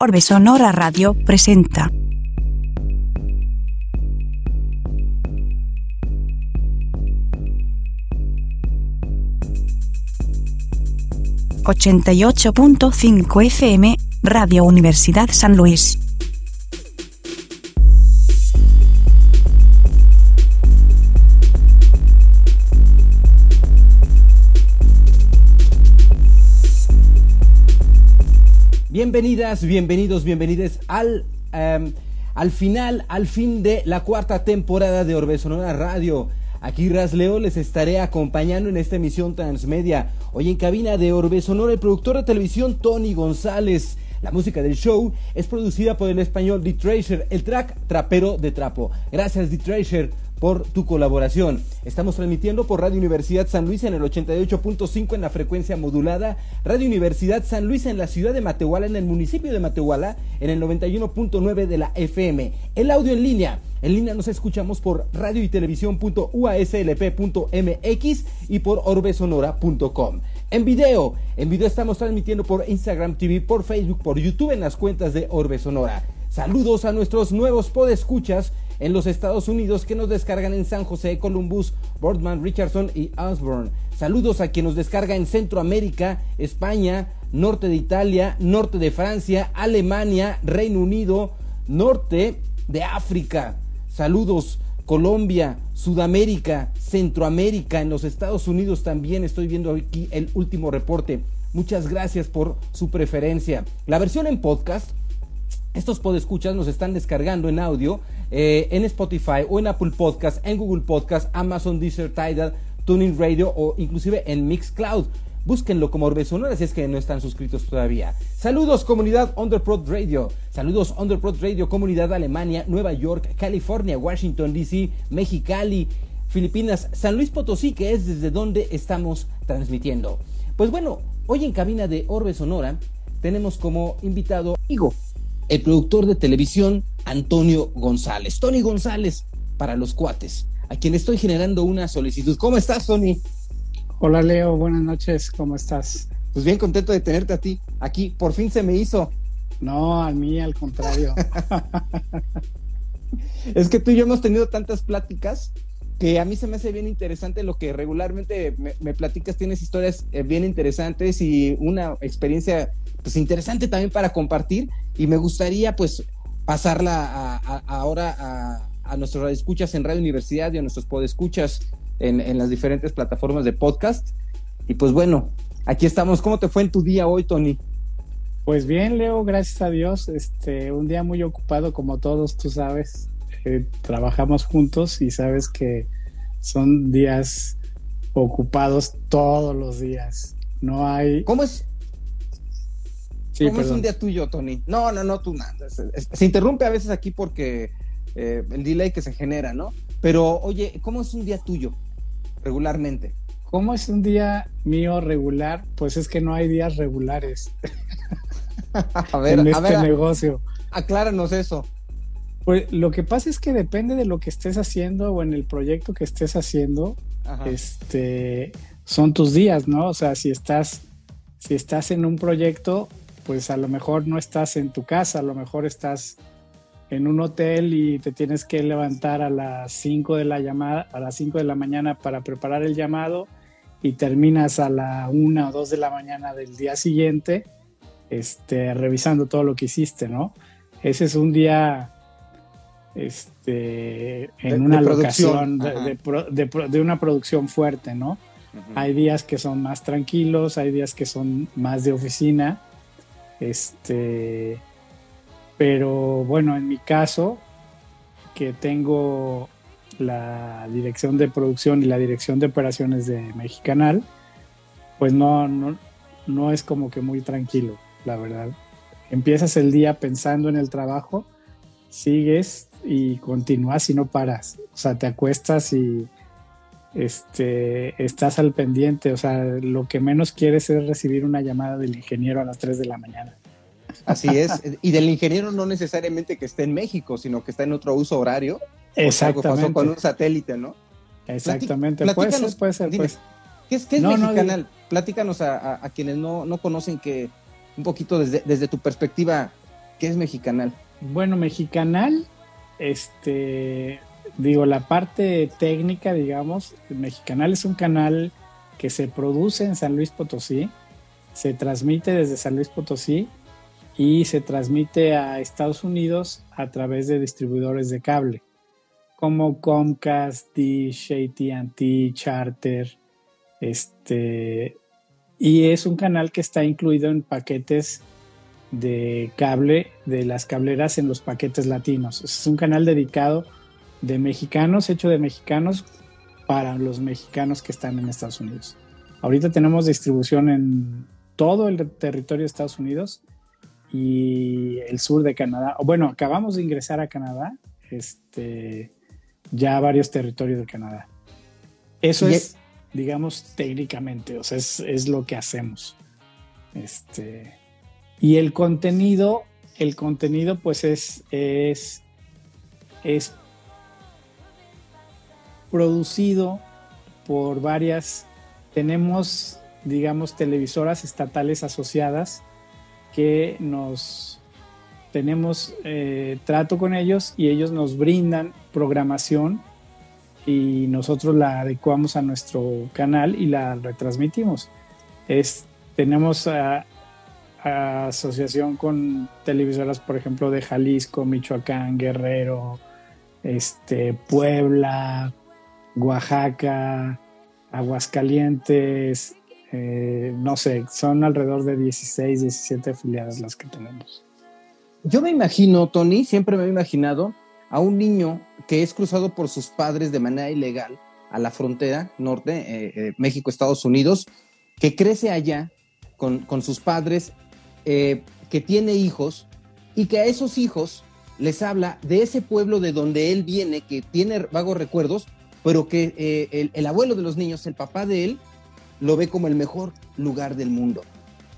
Orbe Sonora Radio presenta. ...88.5 FM, Radio Universidad San Luis. Bienvenidas, bienvenidos, bienvenidas al, em, al final, al fin de la cuarta temporada de Orbe Sonora Radio. Aquí Rasleo les estaré acompañando en esta emisión transmedia. Hoy en cabina de Orbe Sonora el productor de televisión Tony González. La música del show es producida por el español The Treasure, el track trapero de trapo. Gracias The Treasure por tu colaboración. Estamos transmitiendo por Radio Universidad San Luis en el 88.5 en la frecuencia modulada, Radio Universidad San Luis en la ciudad de Matehuala, en el municipio de Matehuala, en el 91.9 de la FM. El audio en línea. En línea nos escuchamos por radio y y por orbesonora.com. En video, en video estamos transmitiendo por Instagram TV, por Facebook, por YouTube en las cuentas de Orbe Sonora. Saludos a nuestros nuevos podescuchas en los Estados Unidos que nos descargan en San José, Columbus, Boardman, Richardson y Osborne. Saludos a quien nos descarga en Centroamérica, España, norte de Italia, norte de Francia, Alemania, Reino Unido, norte de África. Saludos Colombia, Sudamérica, Centroamérica, en los Estados Unidos también estoy viendo aquí el último reporte. Muchas gracias por su preferencia. La versión en podcast estos podescuchas nos están descargando en audio eh, en Spotify o en Apple Podcast, en Google Podcast, Amazon Deezer, Tidal, Tuning Radio o inclusive en Mixcloud. Búsquenlo como Orbe Sonora si es que no están suscritos todavía. Saludos comunidad Underprod Radio. Saludos Underprod Radio, comunidad Alemania, Nueva York, California, Washington DC, Mexicali, Filipinas, San Luis Potosí, que es desde donde estamos transmitiendo. Pues bueno, hoy en cabina de Orbe Sonora tenemos como invitado el productor de televisión Antonio González. Tony González para los cuates, a quien estoy generando una solicitud. ¿Cómo estás, Tony? Hola, Leo. Buenas noches. ¿Cómo estás? Pues bien contento de tenerte a ti aquí. Por fin se me hizo. No, a mí al contrario. es que tú y yo hemos tenido tantas pláticas que a mí se me hace bien interesante lo que regularmente me, platicas, tienes historias eh, bien interesantes y una experiencia pues interesante también para compartir y me gustaría pues pasarla ahora a, a nuestros escuchas en Radio Universidad y a nuestros podescuchas en, en las diferentes plataformas de podcast. Y pues bueno, aquí estamos. ¿Cómo te fue en tu día hoy, Tony? Pues bien, Leo, gracias a Dios. Este, un día muy ocupado como todos, tú sabes. Eh, trabajamos juntos y sabes que son días ocupados todos los días. No hay. ¿Cómo es? ¿Cómo es un día tuyo, Tony? No, no, no, tú nada. Se, interrumpe a veces aquí porque eh, el delay que se genera, ¿no? Pero, oye, ¿cómo es un día tuyo regularmente? ¿Cómo es un día mío regular? Pues es que no hay días regulares. a ver, en a este negocio. Acláranos eso. Pues lo que pasa es que depende de lo que estés haciendo o en el proyecto que estés haciendo, este son tus días, ¿no? O sea, si estás, si estás en un proyecto, pues a lo mejor no estás en tu casa, a lo mejor estás en un hotel y te tienes que levantar a las 5 de la llamada, a las 5 de la mañana para preparar el llamado y terminas a la 1 o 2 de la mañana del día siguiente, este, revisando todo lo que hiciste, ¿no? Ese es un día este, en una locación de, una producción fuerte, ¿no? Hay días que son más tranquilos, hay días que son más de oficina este, pero bueno, en mi caso, que tengo la dirección de producción y la dirección de operaciones de Mexicanal, pues no, no, no es como que muy tranquilo, la verdad. Empiezas el día pensando en el trabajo, sigues y continúas y no paras. O sea, te acuestas y este, estás al pendiente, o sea, lo que menos quieres es recibir una llamada del ingeniero a las 3 de la mañana. Así es, y del ingeniero no necesariamente que esté en México, sino que está en otro uso horario. Exactamente. Pasó con un satélite, ¿no? Exactamente, puede ser, puede ser. Pues. ¿Qué es, qué es Mexicanal? Platícanos a, quienes no, no, conocen que un poquito desde, desde tu perspectiva, ¿Qué es Mexicanal? Bueno, Mexicanal, este, digo, la parte técnica, digamos, Mexicanal es un canal que se produce en San Luis Potosí, se transmite desde San Luis Potosí y se transmite a Estados Unidos a través de distribuidores de cable como Comcast, Dish, AT&T, Charter, este, y es un canal que está incluido en paquetes de cable de las cableras en los paquetes latinos. Es un canal dedicado de mexicanos, hecho de mexicanos para los mexicanos que están en Estados Unidos. Ahorita tenemos distribución en todo el territorio de Estados Unidos y el sur de Canadá. Bueno, acabamos de ingresar a Canadá, este, ya varios territorios de Canadá. Eso es, digamos, técnicamente, o sea, es, es, lo que hacemos. Este, y el contenido, el contenido pues es, es, es producido por varias, tenemos, digamos, televisoras estatales asociadas que nos tenemos eh, trato con ellos y ellos nos brindan programación y nosotros la adecuamos a nuestro canal y la retransmitimos. Es, tenemos asociación con televisoras, por ejemplo, de Jalisco, Michoacán, Guerrero, este, Puebla, Oaxaca, Aguascalientes, eh, no sé, son alrededor de 16, 17 afiliadas las que tenemos. Yo me imagino, Tony, siempre me he imaginado a un niño que es cruzado por sus padres de manera ilegal a la frontera norte, eh, eh, México-Estados Unidos, que crece allá con, sus padres, que tiene hijos y que a esos hijos les habla de ese pueblo de donde él viene, que tiene vagos recuerdos, pero que eh, el, abuelo de los niños, el papá de él, lo ve como el mejor lugar del mundo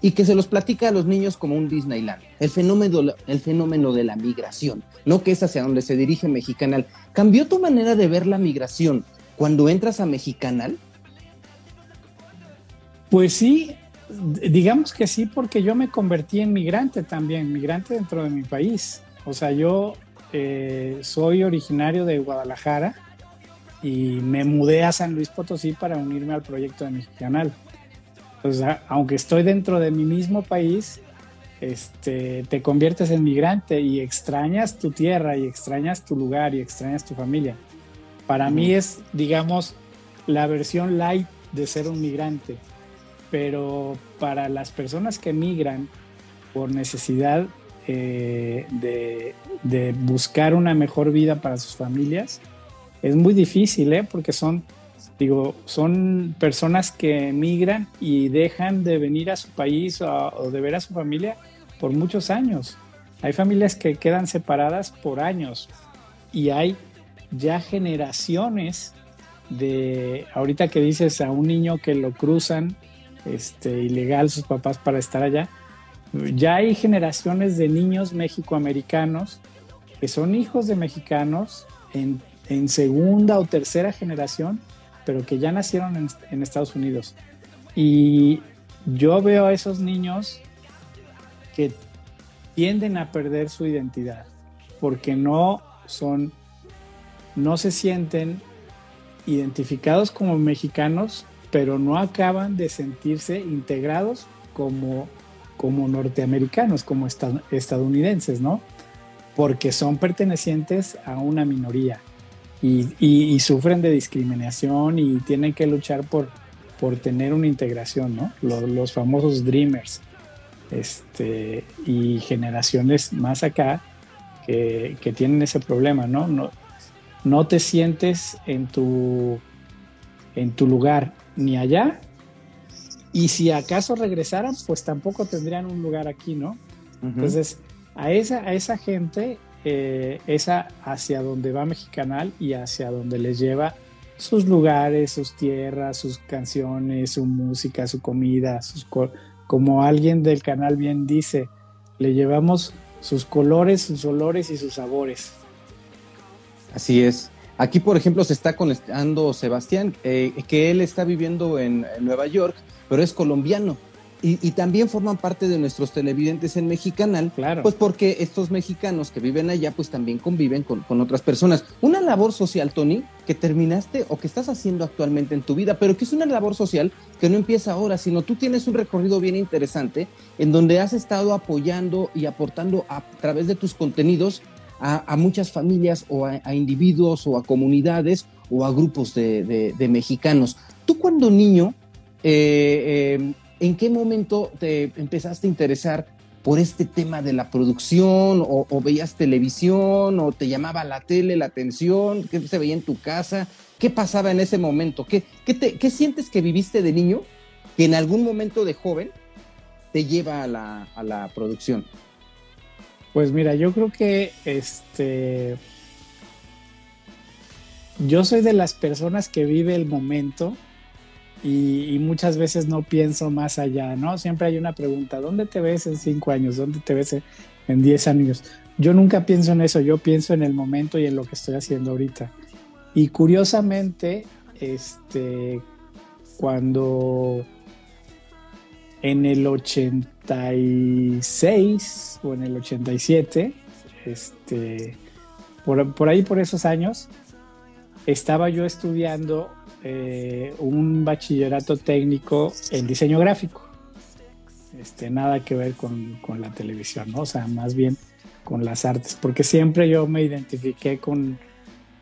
y que se los platica a los niños como un Disneyland. El fenómeno, el fenómeno de la migración, ¿no? Que es hacia donde se dirige Mexicanal. ¿Cambió tu manera de ver la migración cuando entras a Mexicanal? Pues sí, digamos que sí, porque yo me convertí en migrante también, migrante dentro de mi país. O sea, yo eh, soy originario de Guadalajara y me mudé a San Luis Potosí para unirme al proyecto de Mexicanal. O sea, aunque estoy dentro de mi mismo país, este, te conviertes en migrante y extrañas tu tierra y extrañas tu lugar y extrañas tu familia. Para mí es, digamos, la versión light de ser un migrante, pero para las personas que migran por necesidad eh, de, de buscar una mejor vida para sus familias, es muy difícil, ¿eh? Porque son, digo, son personas que emigran y dejan de venir a su país o, de ver a su familia por muchos años. Hay familias que quedan separadas por años y hay ya generaciones de, ahorita que dices a un niño que lo cruzan este, ilegal sus papás para estar allá, ya hay generaciones de niños mexicoamericanos que son hijos de mexicanos en en segunda o tercera generación, pero que ya nacieron en, Estados Unidos. Y yo veo a esos niños que tienden a perder su identidad porque no son, no se sienten identificados como mexicanos, pero no acaban de sentirse integrados como, como norteamericanos, como estadounidenses, ¿no? Porque son pertenecientes a una minoría y, sufren de discriminación y tienen que luchar por, por tener una integración, ¿no? Los, famosos dreamers este, y generaciones más acá que, tienen ese problema, ¿no? ¿no? No te sientes en tu, en tu lugar ni allá y si acaso regresaran, pues tampoco tendrían un lugar aquí, ¿no? Entonces, a esa, a esa gente eh, esa hacia donde va Mexicanal y hacia donde les lleva sus lugares, sus tierras, sus canciones, su música, su comida, sus como alguien del canal bien dice, le llevamos sus colores, sus olores y sus sabores. Así es. Aquí, por ejemplo, se está conectando Sebastián, eh, que él está viviendo en, Nueva York, pero es colombiano. Y, también forman parte de nuestros televidentes en Mexicanal, claro. pues porque estos mexicanos que viven allá, pues también conviven con, con, otras personas. Una labor social, Tony, que terminaste o que estás haciendo actualmente en tu vida, pero que es una labor social que no empieza ahora, sino tú tienes un recorrido bien interesante en donde has estado apoyando y aportando a, través de tus contenidos a, muchas familias o a, individuos o a comunidades o a grupos de, de, mexicanos. Tú cuando niño... Eh, eh, ¿en qué momento te empezaste a interesar por este tema de la producción o, veías televisión o te llamaba la tele la atención? ¿Qué se veía en tu casa? ¿Qué pasaba en ese momento? ¿Qué, qué, sientes que viviste de niño que en algún momento de joven te lleva a la, a la producción? Pues mira, yo creo que este... Yo soy de las personas que vive el momento y, muchas veces no pienso más allá, ¿no? Siempre hay una pregunta, ¿dónde te ves en cinco años? ¿Dónde te ves en diez años? Yo nunca pienso en eso, yo pienso en el momento y en lo que estoy haciendo ahorita. Y curiosamente, este, cuando en el 86 o en el 87, este, por, por ahí por esos años, estaba yo estudiando eh, un bachillerato técnico en diseño gráfico. Este, nada que ver con, con, la televisión, ¿no? O sea, más bien con las artes, porque siempre yo me identifiqué con,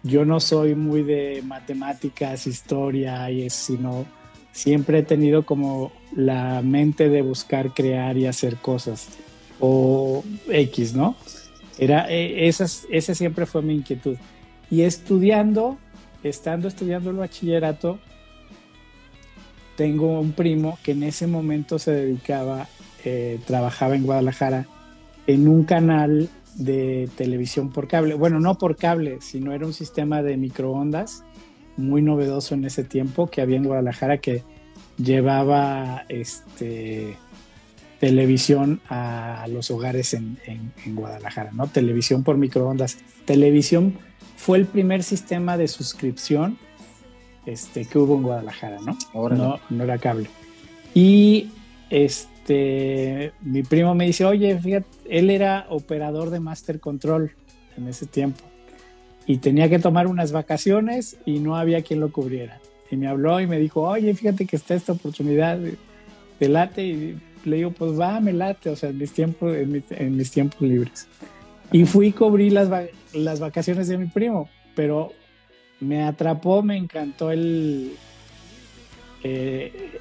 yo no soy muy de matemáticas, historia y eso, sino siempre he tenido como la mente de buscar crear y hacer cosas, o X, ¿no? Era, e, esas, esa siempre fue mi inquietud. Y estudiando, estando estudiando el bachillerato, tengo un primo que en ese momento se dedicaba, eh, trabajaba en Guadalajara en un canal de televisión por cable. Bueno, no por cable, sino era un sistema de microondas muy novedoso en ese tiempo que había en Guadalajara que llevaba este televisión a los hogares en, en Guadalajara, ¿no? Televisión por microondas. Televisión fue el primer sistema de suscripción este, que hubo en Guadalajara, ¿no? Ahora no, no era cable. Y este, mi primo me dice, oye, fíjate, él era operador de Master Control en ese tiempo y tenía que tomar unas vacaciones y no había quien lo cubriera. Y me habló y me dijo, oye, fíjate que está esta oportunidad de, late y le digo, pues va, me late, o sea, en mis tiempos, en mis tiempos libres. Y fui y cubrí las, las vacaciones de mi primo, pero me atrapó, me encantó el, eh,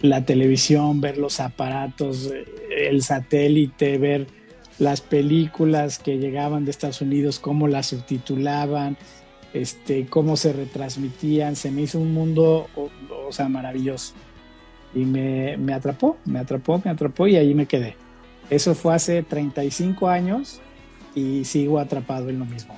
la televisión, ver los aparatos, el satélite, ver las películas que llegaban de Estados Unidos, cómo las subtitulaban, este, cómo se retransmitían, se me hizo un mundo, o, sea, maravilloso. Y me, me, atrapó, me atrapó, me atrapó y ahí me quedé. Eso fue hace 35 años y sigo atrapado en lo mismo.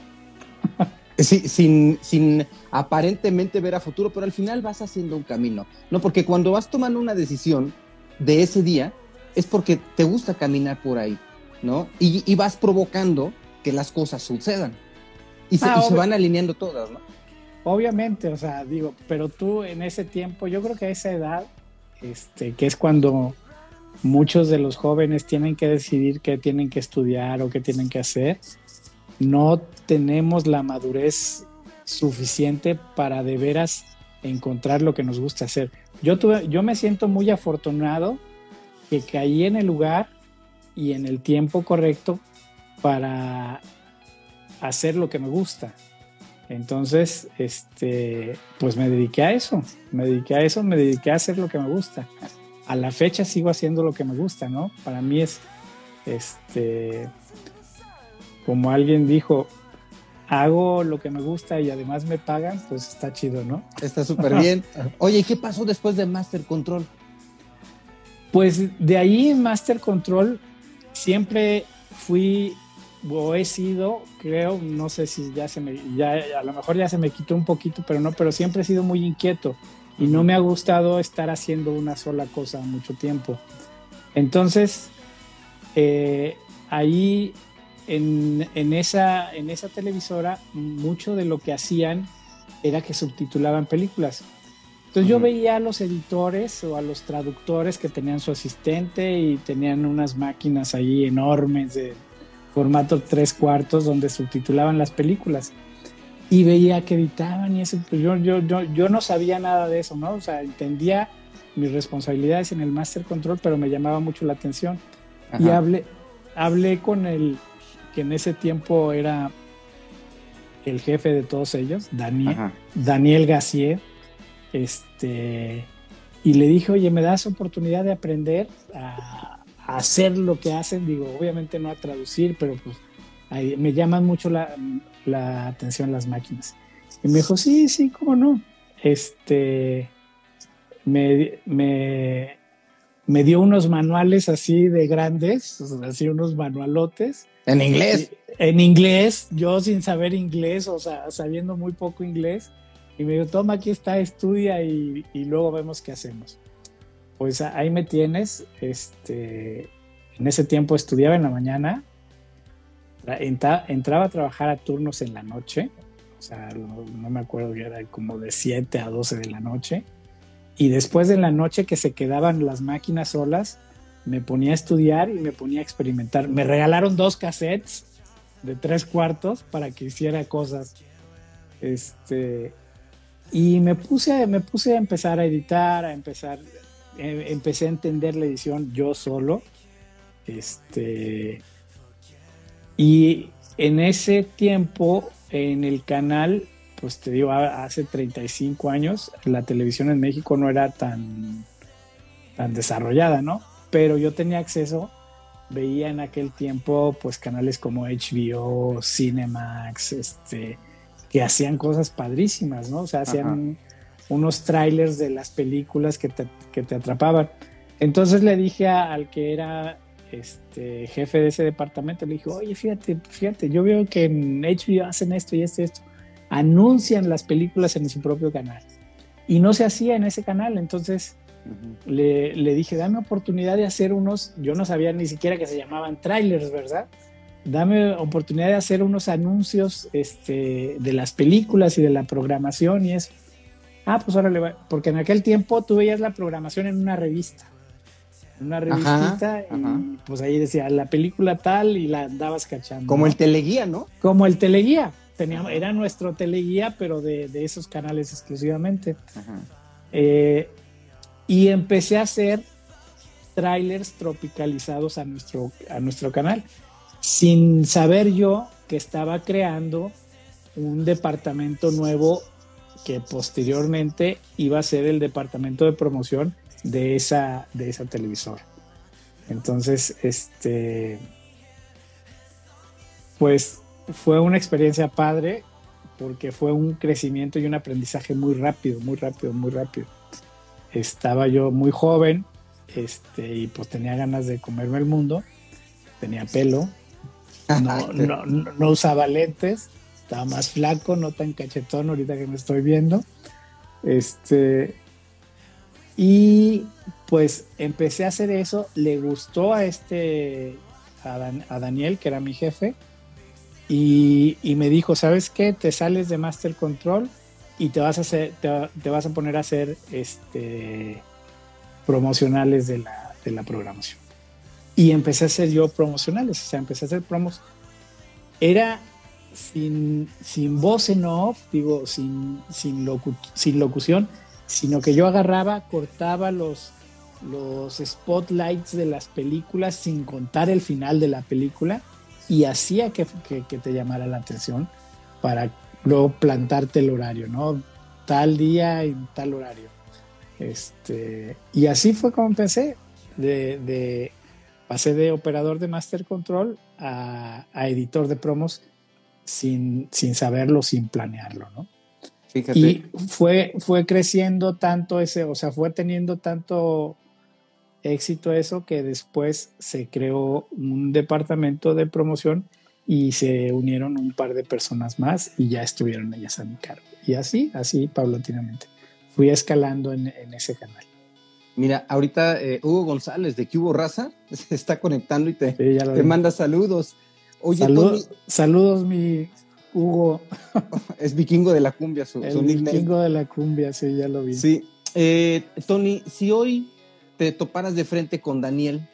Sí, sin, sin aparentemente ver a futuro, pero al final vas haciendo un camino, ¿no? Porque cuando vas tomando una decisión de ese día, es porque te gusta caminar por ahí, ¿no? Y, vas provocando que las cosas sucedan. Y, se, ah, y se, van alineando todas, ¿no? Obviamente, o sea, digo, pero tú en ese tiempo, yo creo que a esa edad, este, que es cuando muchos de los jóvenes tienen que decidir qué tienen que estudiar o qué tienen que hacer, no tenemos la madurez suficiente para de veras encontrar lo que nos gusta hacer. Yo, tuve, yo me siento muy afortunado que caí en el lugar y en el tiempo correcto para hacer lo que me gusta. Entonces, este, pues me dediqué a eso, me dediqué a eso, me dediqué a hacer lo que me gusta a la fecha sigo haciendo lo que me gusta, ¿no? Para mí es, este, como alguien dijo, hago lo que me gusta y además me pagan, pues está chido, ¿no? Está súper bien. Oye, ¿y qué pasó después de Master Control? Pues de ahí en Master Control siempre fui o he sido, creo, no sé si ya se me, ya a lo mejor ya se me quitó un poquito, pero no, pero siempre he sido muy inquieto y no me ha gustado estar haciendo una sola cosa mucho tiempo. Entonces, eh, ahí en, esa, en esa televisora, mucho de lo que hacían era que subtitulaban películas. Entonces yo veía a los editores o a los traductores que tenían su asistente y tenían unas máquinas ahí enormes de formato tres cuartos donde subtitulaban las películas y veía que editaban y eso, pues yo, yo, yo, yo no sabía nada de eso, ¿no? O sea, entendía mis responsabilidades en el Master Control, pero me llamaba mucho la atención. Y hablé, hablé con el que en ese tiempo era el jefe de todos ellos, Daniel, Daniel Gassier, este, y le dije, oye, ¿me das oportunidad de aprender a, hacer lo que hacen? Digo, obviamente no a traducir, pero pues me llaman mucho la, la atención las máquinas. Y me dijo, sí, sí, cómo no. Este, me, me, me dio unos manuales así de grandes, así unos manualotes. ¿En inglés? En inglés, yo sin saber inglés, o sea, sabiendo muy poco inglés. Y me dijo, toma, aquí está, estudia y, y luego vemos qué hacemos. Pues ahí me tienes. Este, en ese tiempo estudiaba en la mañana, entraba a trabajar a turnos en la noche, o sea, no, me acuerdo, era como de 7 a 12 de la noche y después de la noche que se quedaban las máquinas solas, me ponía a estudiar y me ponía a experimentar. Me regalaron dos cassettes de tres cuartos para que hiciera cosas. Este, y me puse, me puse a empezar a editar, a empezar, eh, empecé a entender la edición yo solo. Este, y en ese tiempo, en el canal, pues te digo, hace 35 años la televisión en México no era tan, tan desarrollada, ¿no? Pero yo tenía acceso, veía en aquel tiempo pues canales como HBO, Cinemax, este, que hacían cosas padrísimas, ¿no? O sea, hacían unos trailers de las películas que te, que te atrapaban. Entonces le dije al que era este jefe de ese departamento, le dije, oye, fíjate, fíjate, yo veo que en HBO hacen esto y esto y esto anuncian las películas en su propio canal. Y no se hacía en ese canal, entonces le, dije, dame oportunidad de hacer unos, yo no sabía ni siquiera que se llamaban trailers, ¿verdad? Dame oportunidad de hacer unos anuncios este, de las películas y de la programación y eso. Ah, pues ahora le va, porque en aquel tiempo tú veías la programación en una revista, en una revistita, y pues ahí decía la película tal y la andabas cachando. Como el teleguía, ¿no? Como el teleguía, teníamos, era nuestro teleguía, pero de, esos canales exclusivamente. Eh, y empecé a hacer trailers tropicalizados a nuestro, a nuestro canal, sin saber yo que estaba creando un departamento nuevo que posteriormente iba a ser el departamento de promoción de esa, de esa televisora. Entonces, este, pues fue una experiencia padre porque fue un crecimiento y un aprendizaje muy rápido, muy rápido, muy rápido. Estaba yo muy joven este, y pues tenía ganas de comerme el mundo, tenía pelo, no, usaba lentes, estaba más flaco, no tan cachetón ahorita que me estoy viendo. Este, y pues empecé a hacer eso, le gustó a este, a Daniel, que era mi jefe, y, me dijo, ¿sabes qué? Te sales de Master Control y te vas a hacer, te, vas a poner a hacer este promocionales de la, de la, programación. Y empecé a hacer yo promocionales, o sea, empecé a hacer promos. Era sin, sin voz en off, digo, sin, sin, sin locución, sino que yo agarraba, cortaba los, los spotlights de las películas sin contar el final de la película y hacía que, te llamara la atención para luego plantarte el horario, ¿no? Tal día y tal horario. Este, y así fue como empecé. De, pasé de operador de Master Control a, editor de promos sin, sin saberlo, sin planearlo, ¿no? Fíjate. Y fue, fue creciendo tanto ese, o sea, fue teniendo tanto éxito eso que después se creó un departamento de promoción y se unieron un par de personas más y ya estuvieron ellas a mi cargo. Y así, así paulatinamente. Fui escalando en, ese canal. Mira, ahorita eh, Hugo González de Cubo Raza se está conectando y te, te manda saludos. Oye, saludos, mi Hugo. Es vikingo de la cumbia, su, El vikingo de la cumbia, sí, ya lo vi. Sí, eh, Tony, si hoy te toparas de frente con Daniel,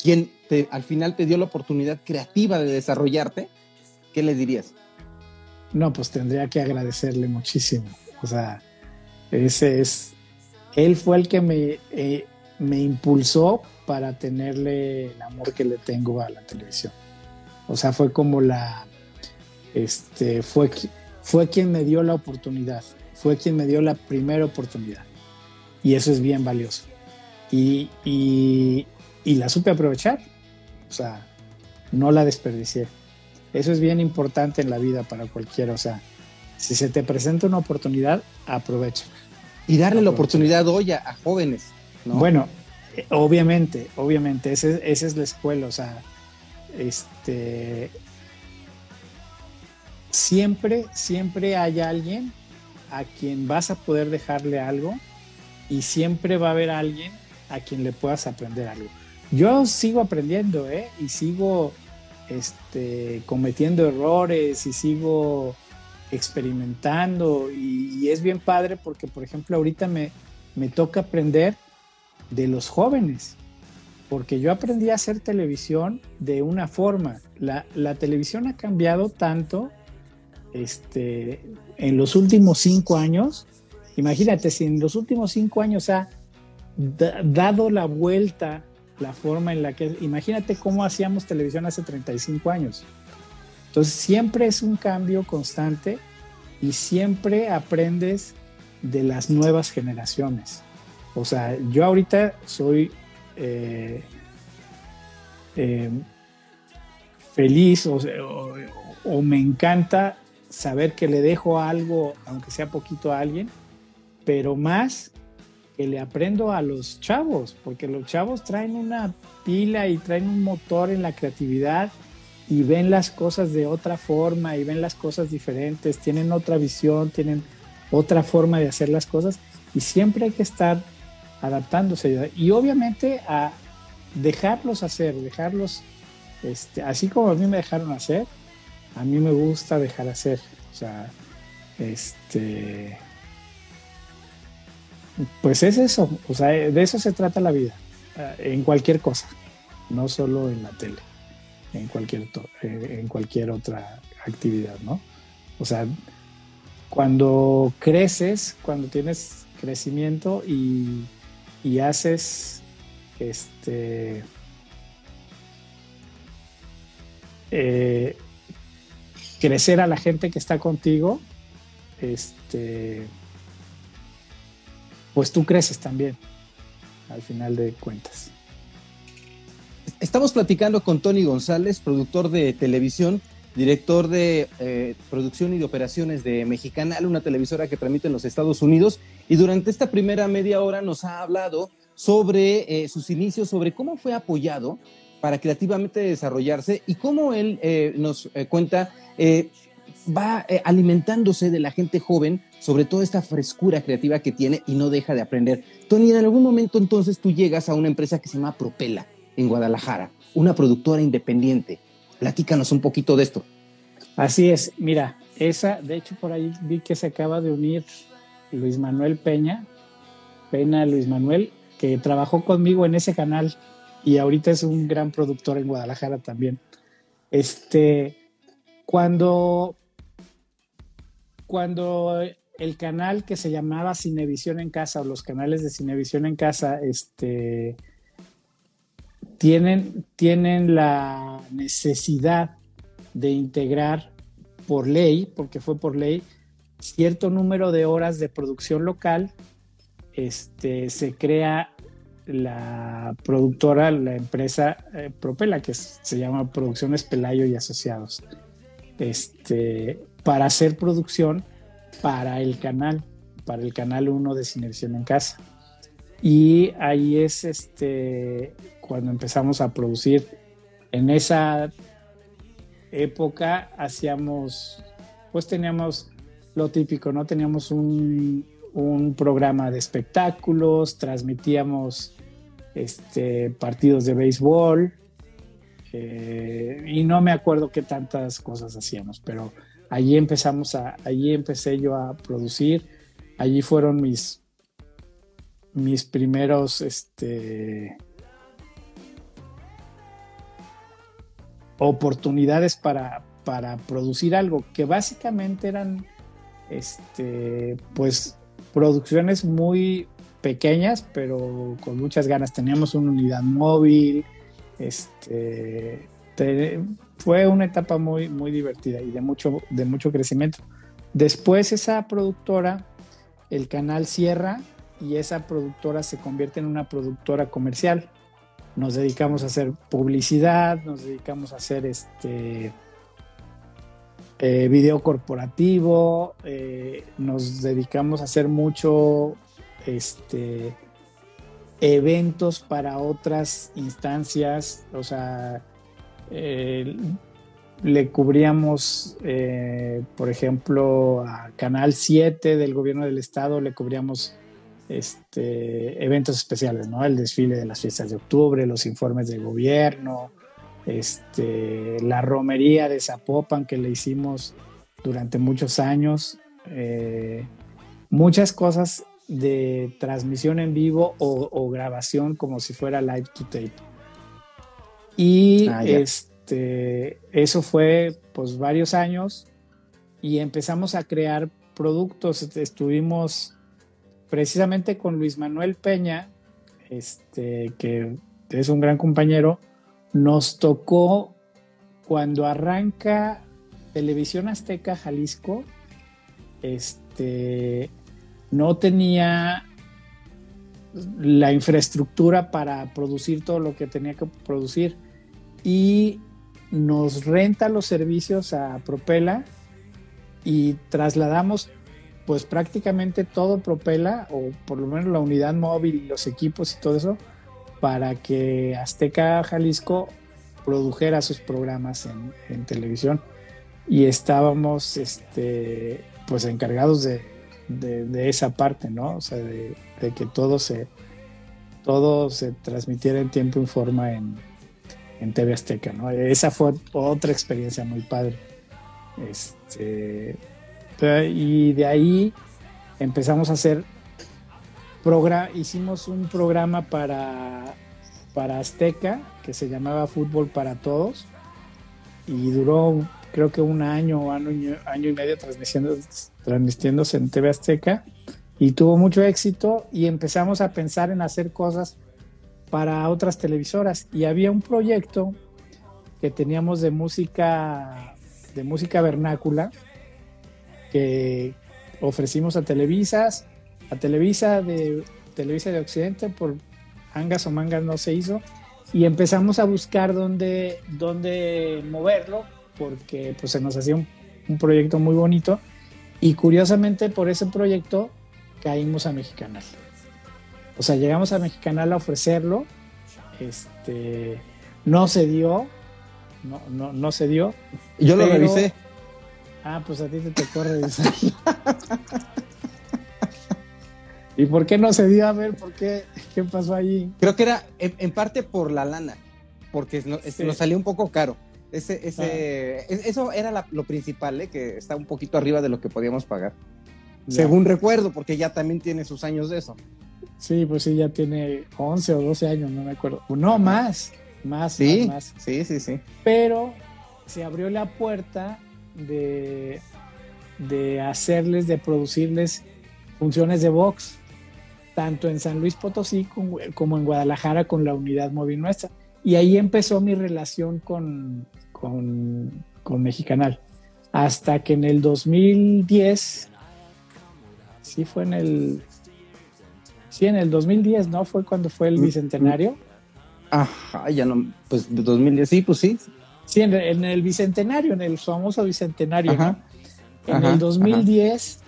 quien te, al final te dio la oportunidad creativa de desarrollarte, ¿qué le dirías? No, pues tendría que agradecerle muchísimo. O sea, ese es, él fue el que me, eh, me impulsó para tenerle el amor que le tengo a la televisión. O sea, fue como la, este, fue, fue quien me dio la oportunidad, fue quien me dio la primera oportunidad. Y eso es bien valioso. Y, y, y la supe aprovechar. O sea, no la desperdicié. Eso es bien importante en la vida para cualquiera. O sea, si se te presenta una oportunidad, aprovecha. Y darle la oportunidad hoy a, jóvenes. Bueno, eh, obviamente, obviamente, esa es la escuela. O sea, este, siempre, siempre hay alguien a quien vas a poder dejarle algo y siempre va a haber alguien a quien le puedas aprender algo. Yo sigo aprendiendo, ¿eh? Y sigo este, cometiendo errores y sigo experimentando y, es bien padre porque, por ejemplo, ahorita me, me toca aprender de los jóvenes, porque yo aprendí a hacer televisión de una forma. La, la televisión ha cambiado tanto este, en los últimos cinco años. Imagínate, si en los últimos cinco años ha dado la vuelta la forma en la que, imagínate cómo hacíamos televisión hace 35 años. Entonces siempre es un cambio constante y siempre aprendes de las nuevas generaciones. O sea, yo ahorita soy eh, eh, feliz o, me encanta saber que le dejo algo, aunque sea poquito a alguien, pero más que le aprendo a los chavos, porque los chavos traen una pila y traen un motor en la creatividad y ven las cosas de otra forma y ven las cosas diferentes, tienen otra visión, tienen otra forma de hacer las cosas y siempre hay que estar adaptándose y obviamente a dejarlos hacer, dejarlos, este, así como a mí me dejaron hacer, a mí me gusta dejar hacer, o sea, este, pues es eso, o sea, de eso se trata la vida, eh, en cualquier cosa, no solo en la tele, en cualquier, eh, en cualquier otra actividad, ¿no? O sea, cuando creces, cuando tienes crecimiento y, haces este eh, crecer a la gente que está contigo, este pues tú creces también, al final de cuentas. Estamos platicando con Tony González, productor de televisión, director de eh, producción y de operaciones de Mexicanal, una televisora que transmite en los Estados Unidos, y durante esta primera media hora nos ha hablado sobre eh, sus inicios, sobre cómo fue apoyado para creativamente desarrollarse y cómo él eh, nos cuenta va alimentándose de la gente joven sobre todo esta frescura creativa que tiene y no deja de aprender. Tony, en algún momento entonces tú llegas a una empresa que se llama Propela en Guadalajara, una productora independiente. Platícanos un poquito de esto. Así es, mira, esa, de hecho por ahí vi que se acaba de unir Luis Manuel Peña, Pena Luis Manuel, que trabajó conmigo en ese canal y ahorita es un gran productor en Guadalajara también. Este, cuando, cuando el canal que se llamaba Cinevisión en Casa o los canales de Cinevisión en Casa este, tienen, tienen la necesidad de integrar por ley, porque fue por ley, cierto número de horas de producción local, este, se crea la productora, la empresa eh, Propela, que se llama Producciones Pelayo y Asociados, este, para hacer producción para el canal, para el canal 1 de Cinevisión en Casa. Y ahí es este, cuando empezamos a producir. En esa época hacíamos, pues teníamos lo típico, ¿no? Teníamos un, programa de espectáculos, transmitíamos este, partidos de béisbol, eh, y no me acuerdo qué tantas cosas hacíamos, pero allí empezamos a, allí empecé yo a producir, allí fueron mis mis primeros, este, oportunidades para, para producir algo, que básicamente eran, este, pues, producciones muy pequeñas, pero con muchas ganas. Teníamos una unidad móvil, este, fue una etapa muy, muy divertida y de mucho, de mucho crecimiento. Después esa productora, el canal cierra y esa productora se convierte en una productora comercial. Nos dedicamos a hacer publicidad, nos dedicamos a hacer este eh, video corporativo, eh, nos dedicamos a hacer mucho este, eventos para otras instancias, o sea, eh, le cubríamos, eh, por ejemplo, a Canal 7 del gobierno del estado, le cubríamos este, eventos especiales, ¿no? El desfile de las fiestas de octubre, los informes del gobierno, este, la romería de Zapopan que le hicimos durante muchos años, eh, muchas cosas de transmisión en vivo o, grabación como si fuera live to tape. Y ah, este, eso fue pues varios años y empezamos a crear productos. Estuvimos precisamente con Luis Manuel Peña, este, que es un gran compañero, nos tocó cuando arranca Televisión Azteca Jalisco, este, no tenía la infraestructura para producir todo lo que tenía que producir. Y nos renta los servicios a Propela y trasladamos pues prácticamente todo Propela o por lo menos la unidad móvil y los equipos y todo eso para que Azteca Jalisco produjera sus programas en, televisión. Y estábamos este pues encargados de de, esa parte, ¿no? O sea, de, que todo se, todo se transmitiera en tiempo y forma en, en TV Azteca, ¿no? Esa fue otra experiencia muy padre. Este, y de ahí empezamos a hacer, hicimos un programa para, para Azteca que se llamaba Fútbol para Todos y duró creo que un año, año, año y medio transmitiendo, transmitiéndose en TV Azteca y tuvo mucho éxito y empezamos a pensar en hacer cosas para otras televisoras. Y había un proyecto que teníamos de música de música vernácula que ofrecimos a Televisas, a Televisa de Televisa de Occidente por angas o mangas no se hizo y empezamos a buscar dónde, dónde moverlo porque pues se nos hacía un, proyecto muy bonito y curiosamente por ese proyecto caímos a Mexicanal. O sea, llegamos a Mexicanal a ofrecerlo, este, no se dio, no, no, no se dio. Yo lo revisé. Ah, pues a ti te tocó revisar. ¿Y por qué no se dio? A ver, ¿por qué? ¿Qué pasó allí? Creo que era en, parte por la lana, porque nos salió un poco caro. Ese, ese, Eso era lo principal, ¿eh? que está un poquito arriba de lo que podíamos pagar. Según recuerdo, porque ya también tiene sus años de eso. Sí, pues sí, ya tiene 11 o 12 años, no me acuerdo. No, más, más, ¿Sí? más, Sí, sí, sí. Pero se abrió la puerta de, de hacerles, de producirles funciones de box, tanto en San Luis Potosí como en Guadalajara con la unidad móvil nuestra. Y ahí empezó mi relación con, con, con Mexicanal. Hasta que en el 2010, sí fue en el, sí, en el 2010, ¿no? Fue cuando fue el mm, bicentenario. Ajá, ya no, pues 2010, sí, pues sí. Sí, en, el bicentenario, en el famoso bicentenario, En el 2010,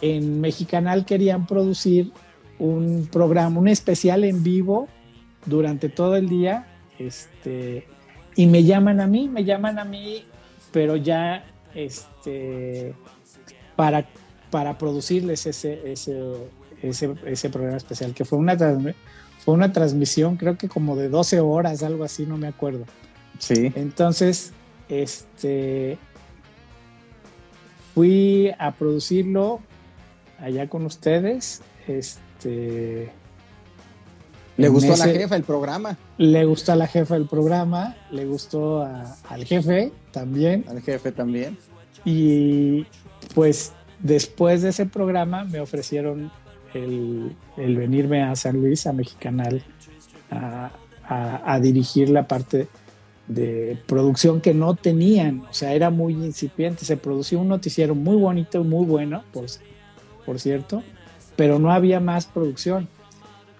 en Mexicanal querían producir un programa, un especial en vivo durante todo el día, este, y me llaman a mí, me llaman a mí, pero ya este, para, para producirles ese, ese, ese, programa especial, que fue una, fue una transmisión, creo que como de 12 horas, algo así, no me acuerdo. Sí. Entonces, este, fui a producirlo allá con ustedes, este, Le gustó a la jefa el programa. Le gustó a la jefa el programa, le gustó al jefe también. Al jefe también. Y pues después de ese programa me ofrecieron el, venirme a San Luis, a Mexicanal, a, dirigir la parte de producción que no tenían, o sea, era muy incipiente. Se producía un noticiero muy bonito, muy bueno, por, por cierto, pero no había más producción.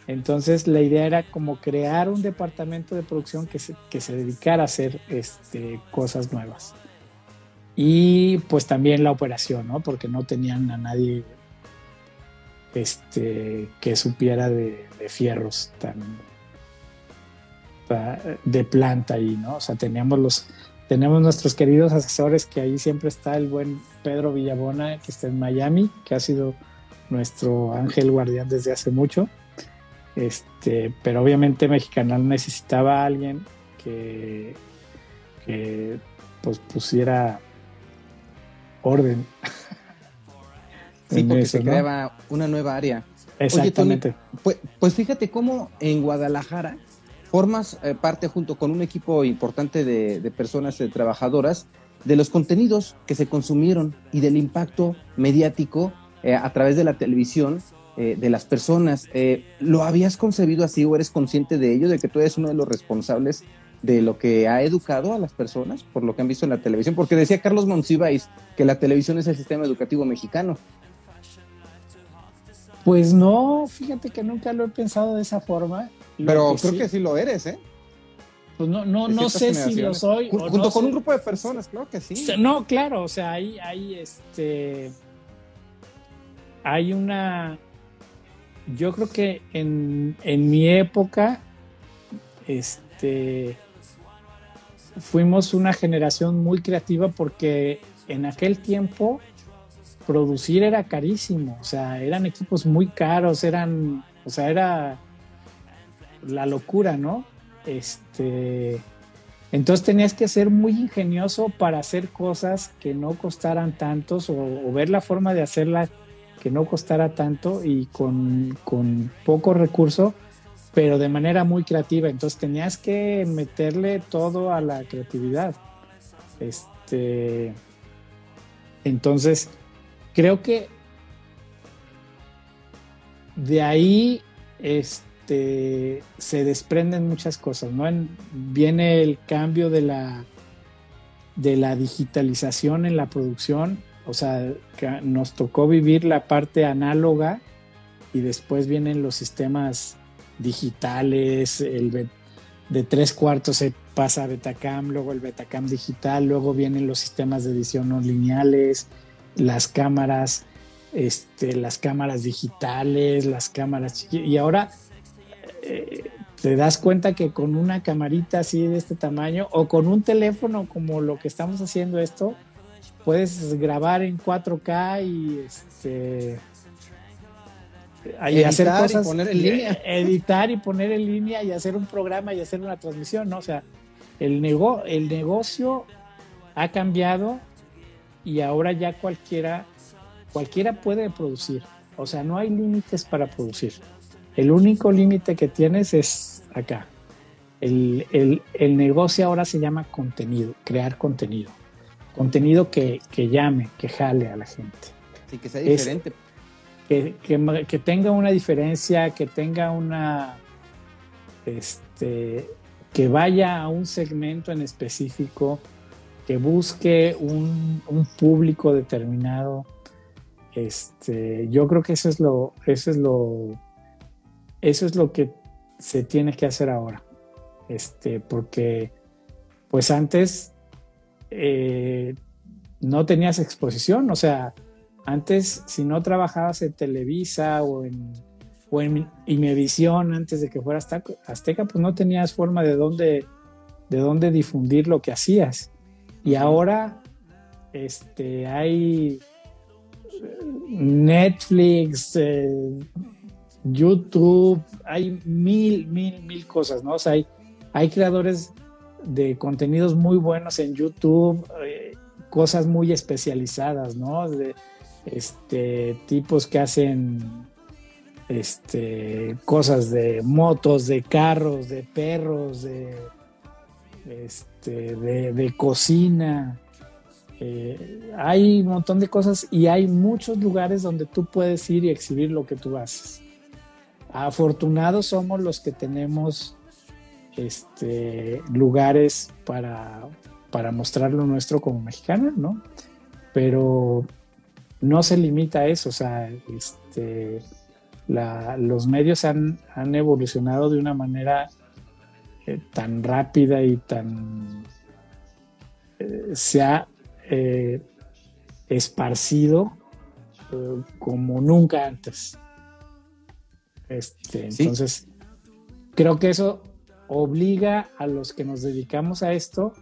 Entonces la idea era como crear un departamento de producción que se, que se dedicara a hacer este, cosas nuevas. Y pues también la operación, ¿no? Porque no tenían a nadie este, que supiera de, fierros tan de planta ahí, ¿no? O sea, teníamos los tenemos nuestros queridos asesores que ahí siempre está el buen Pedro Villabona que está en Miami, que ha sido nuestro ángel guardián desde hace mucho. Este, pero obviamente Mexicanal necesitaba a alguien que, que pues pusiera orden. sí, porque se creaba una nueva área. Exactamente. pues, pues, fíjate cómo en Guadalajara formas eh, parte junto con un equipo importante de, personas de trabajadoras de los contenidos que se consumieron y del impacto mediático eh, a través de la televisión eh, de las personas. ¿Lo habías concebido así o eres consciente de ello, de que tú eres uno de los responsables de lo que ha educado a las personas por lo que han visto en la televisión, porque decía Carlos Monsiváis que la televisión es el sistema educativo mexicano. Pues no, fíjate que nunca lo he pensado de esa forma. Pero creo que sí lo eres, ¿eh? Pues no, no, no sé si lo soy. Junto con un grupo de personas, creo que sí. No, claro, o sea, hay, hay este. Hay una. Yo creo que en, en mi época, este fuimos una generación muy creativa porque en aquel tiempo producir era carísimo, o sea, eran equipos muy caros, eran, o sea, era la locura, ¿no? Este, entonces tenías que ser muy ingenioso para hacer cosas que no costaran tantos o, ver la forma de hacerla que no costara tanto y con, con poco recurso pero de manera muy creativa. Entonces tenías que meterle todo a la creatividad. Este, entonces, creo que de ahí este, se desprenden muchas cosas, ¿no? viene el cambio de la, de la digitalización en la producción, o sea, nos tocó vivir la parte análoga y después vienen los sistemas digitales, el de tres cuartos se pasa a Betacam, luego el Betacam digital, luego vienen los sistemas de edición no lineales, las cámaras, este, las cámaras digitales, las cámaras y ahora eh, te das cuenta que con una camarita así de este tamaño o con un teléfono como lo que estamos haciendo esto, puedes grabar en 4K y este y hacer cosas, y poner en línea. Editar y poner en línea y hacer un programa y hacer una transmisión, ¿no? O sea, el, nego el negocio ha cambiado y ahora ya cualquiera, cualquiera puede producir. O sea, no hay límites para producir. El único límite que tienes es acá. El, el, el, negocio ahora se llama contenido, crear contenido. Contenido que, que llame, que jale a la gente. Sí, que sea diferente que, tenga una diferencia, que tenga una, este, que vaya a un segmento en específico, que busque un, público determinado. Este, yo creo que eso es lo, eso es lo, eso es lo que se tiene que hacer ahora. Este, porque, pues antes eh, no tenías exposición, o sea, antes, si no trabajabas en Televisa o en, o en Imevisión antes de que fuera Azteca, pues no tenías forma de dónde, de dónde difundir lo que hacías. Y ahora este, hay Netflix, eh, YouTube, hay mil, mil, mil cosas, ¿no? O sea, hay, hay creadores de contenidos muy buenos en YouTube, eh, cosas muy especializadas, ¿no? De, este, tipos que hacen este, cosas de motos, de carros, de perros, de, este, de, cocina. Eh, hay un montón de cosas y hay muchos lugares donde tú puedes ir y exhibir lo que tú haces. Afortunados somos los que tenemos este, lugares para, para mostrar lo nuestro como mexicana, ¿no? Pero no se limita a eso, o sea, este, los medios han, evolucionado de una manera eh, tan rápida y tan... Eh, se ha eh, esparcido como nunca antes. Este, Entonces, creo que eso obliga a los que nos dedicamos a esto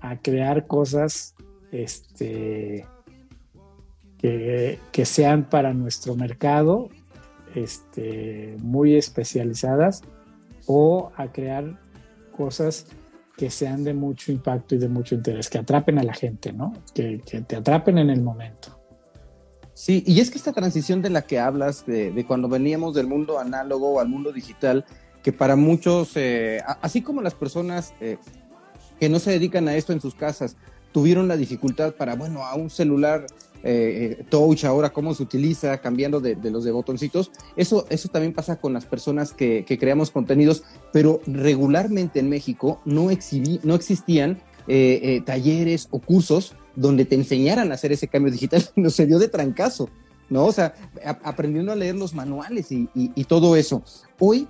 a crear cosas este, que, que sean para nuestro mercado este, muy especializadas o a crear cosas que sean de mucho impacto y de mucho interés, que atrapen a la gente, ¿no? Que, te atrapen en el momento. Sí, y es que esta transición de la que hablas, de, cuando veníamos del mundo análogo al mundo digital, que para muchos, eh, así como las personas eh, que no se dedican a esto en sus casas, tuvieron la dificultad para, bueno, a un celular eh, touch ahora, cómo se utiliza, cambiando de, los de botoncitos. Eso, eso también pasa con las personas que, creamos contenidos, pero regularmente en México no, exhibí, no existían talleres o cursos donde te enseñaran a hacer ese cambio digital. No se dio de trancazo, ¿no? O sea, aprendiendo a leer los manuales y, todo eso. Hoy,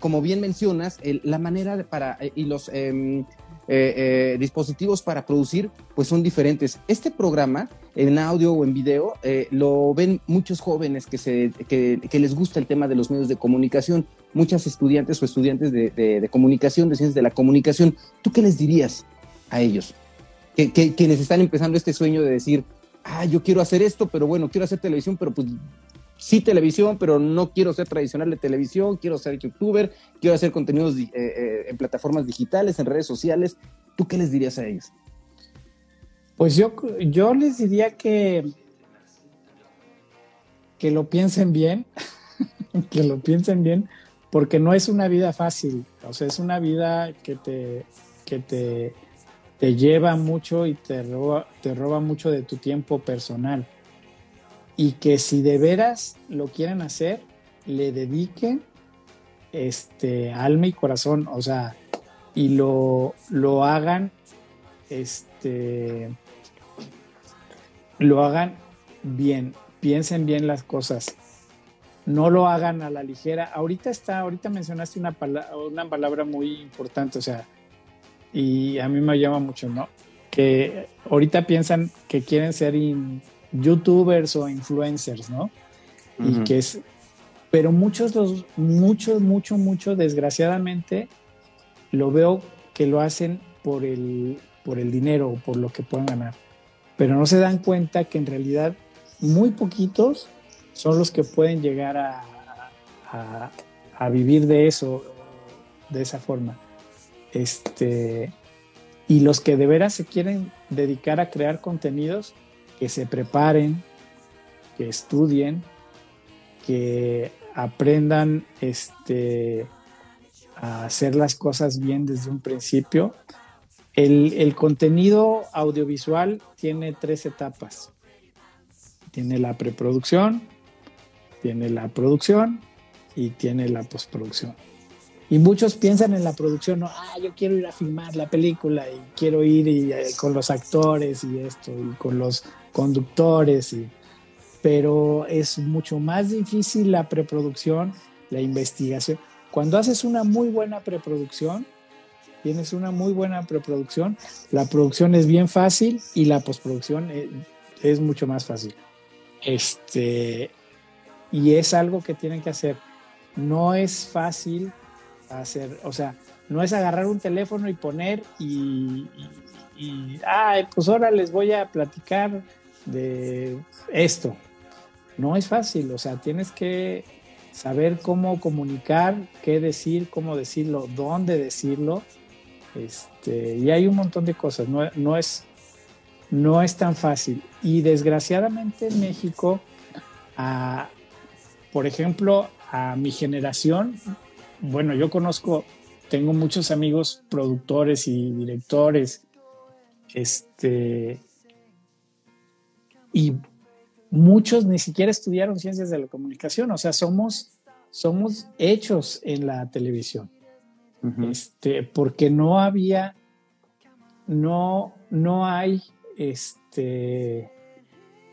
como bien mencionas, la manera para, y los em, eh, eh, dispositivos para producir, pues son diferentes. Este programa, en audio o en video, eh, lo ven muchos jóvenes que, se, que, les gusta el tema de los medios de comunicación, muchas estudiantes o estudiantes de, comunicación, de ciencias de la comunicación. ¿Tú qué les dirías a ellos? Que, quienes están empezando este sueño de decir, ah, yo quiero hacer esto, pero bueno, quiero hacer televisión, pero pues sí televisión, pero no quiero ser tradicional de televisión, quiero ser youtuber, quiero hacer contenidos eh, eh, en plataformas digitales, en redes sociales. ¿Tú qué les dirías a ellos? Pues yo, yo les diría que, que lo piensen bien, que lo piensen bien, porque no es una vida fácil, o sea, es una vida que te, que te, te lleva mucho y te roba, te roba mucho de tu tiempo personal y que si de veras lo quieren hacer, le dediquen este, alma y corazón, o sea, y lo, lo hagan, este, lo hagan bien, piensen bien las cosas, no lo hagan a la ligera. Ahorita está, ahorita mencionaste una, una palabra muy importante, o sea, y a mí me llama mucho, ¿no? Que ahorita piensan que quieren ser youtubers o influencers, ¿no? Y que es, pero muchos, los, muchos, mucho, mucho, desgraciadamente, lo veo que lo hacen por el, por el dinero o por lo que puedan ganar. Pero no se dan cuenta que en realidad muy poquitos son los que pueden llegar a, a, a vivir de eso, de esa forma. Este, y los que de veras se quieren dedicar a crear contenidos, que se preparen, que estudien, que aprendan este, a hacer las cosas bien desde un principio. El, contenido audiovisual tiene tres etapas. Tiene la preproducción, tiene la producción y tiene la postproducción. Y muchos piensan en la producción, no, ah, yo quiero ir a filmar la película y quiero ir y, eh, con los actores y esto, y con los conductores, y, pero es mucho más difícil la preproducción, la investigación. Cuando haces una muy buena preproducción, tienes una muy buena preproducción, la producción es bien fácil y la postproducción es, es mucho más fácil. Este, y es algo que tienen que hacer. No es fácil hacer, o sea, no es agarrar un teléfono y poner y, y, pues ahora les voy a platicar de esto. No es fácil, o sea, tienes que saber cómo comunicar, qué decir, cómo decirlo, dónde decirlo. Este, y hay un montón de cosas, no, no, es, no es tan fácil. Y desgraciadamente en México, por ejemplo, a mi generación, bueno, yo conozco, tengo muchos amigos productores y directores, este, y muchos ni siquiera estudiaron ciencias de la comunicación, o sea, somos, somos hechos en la televisión, este, porque no había, no, no hay, este,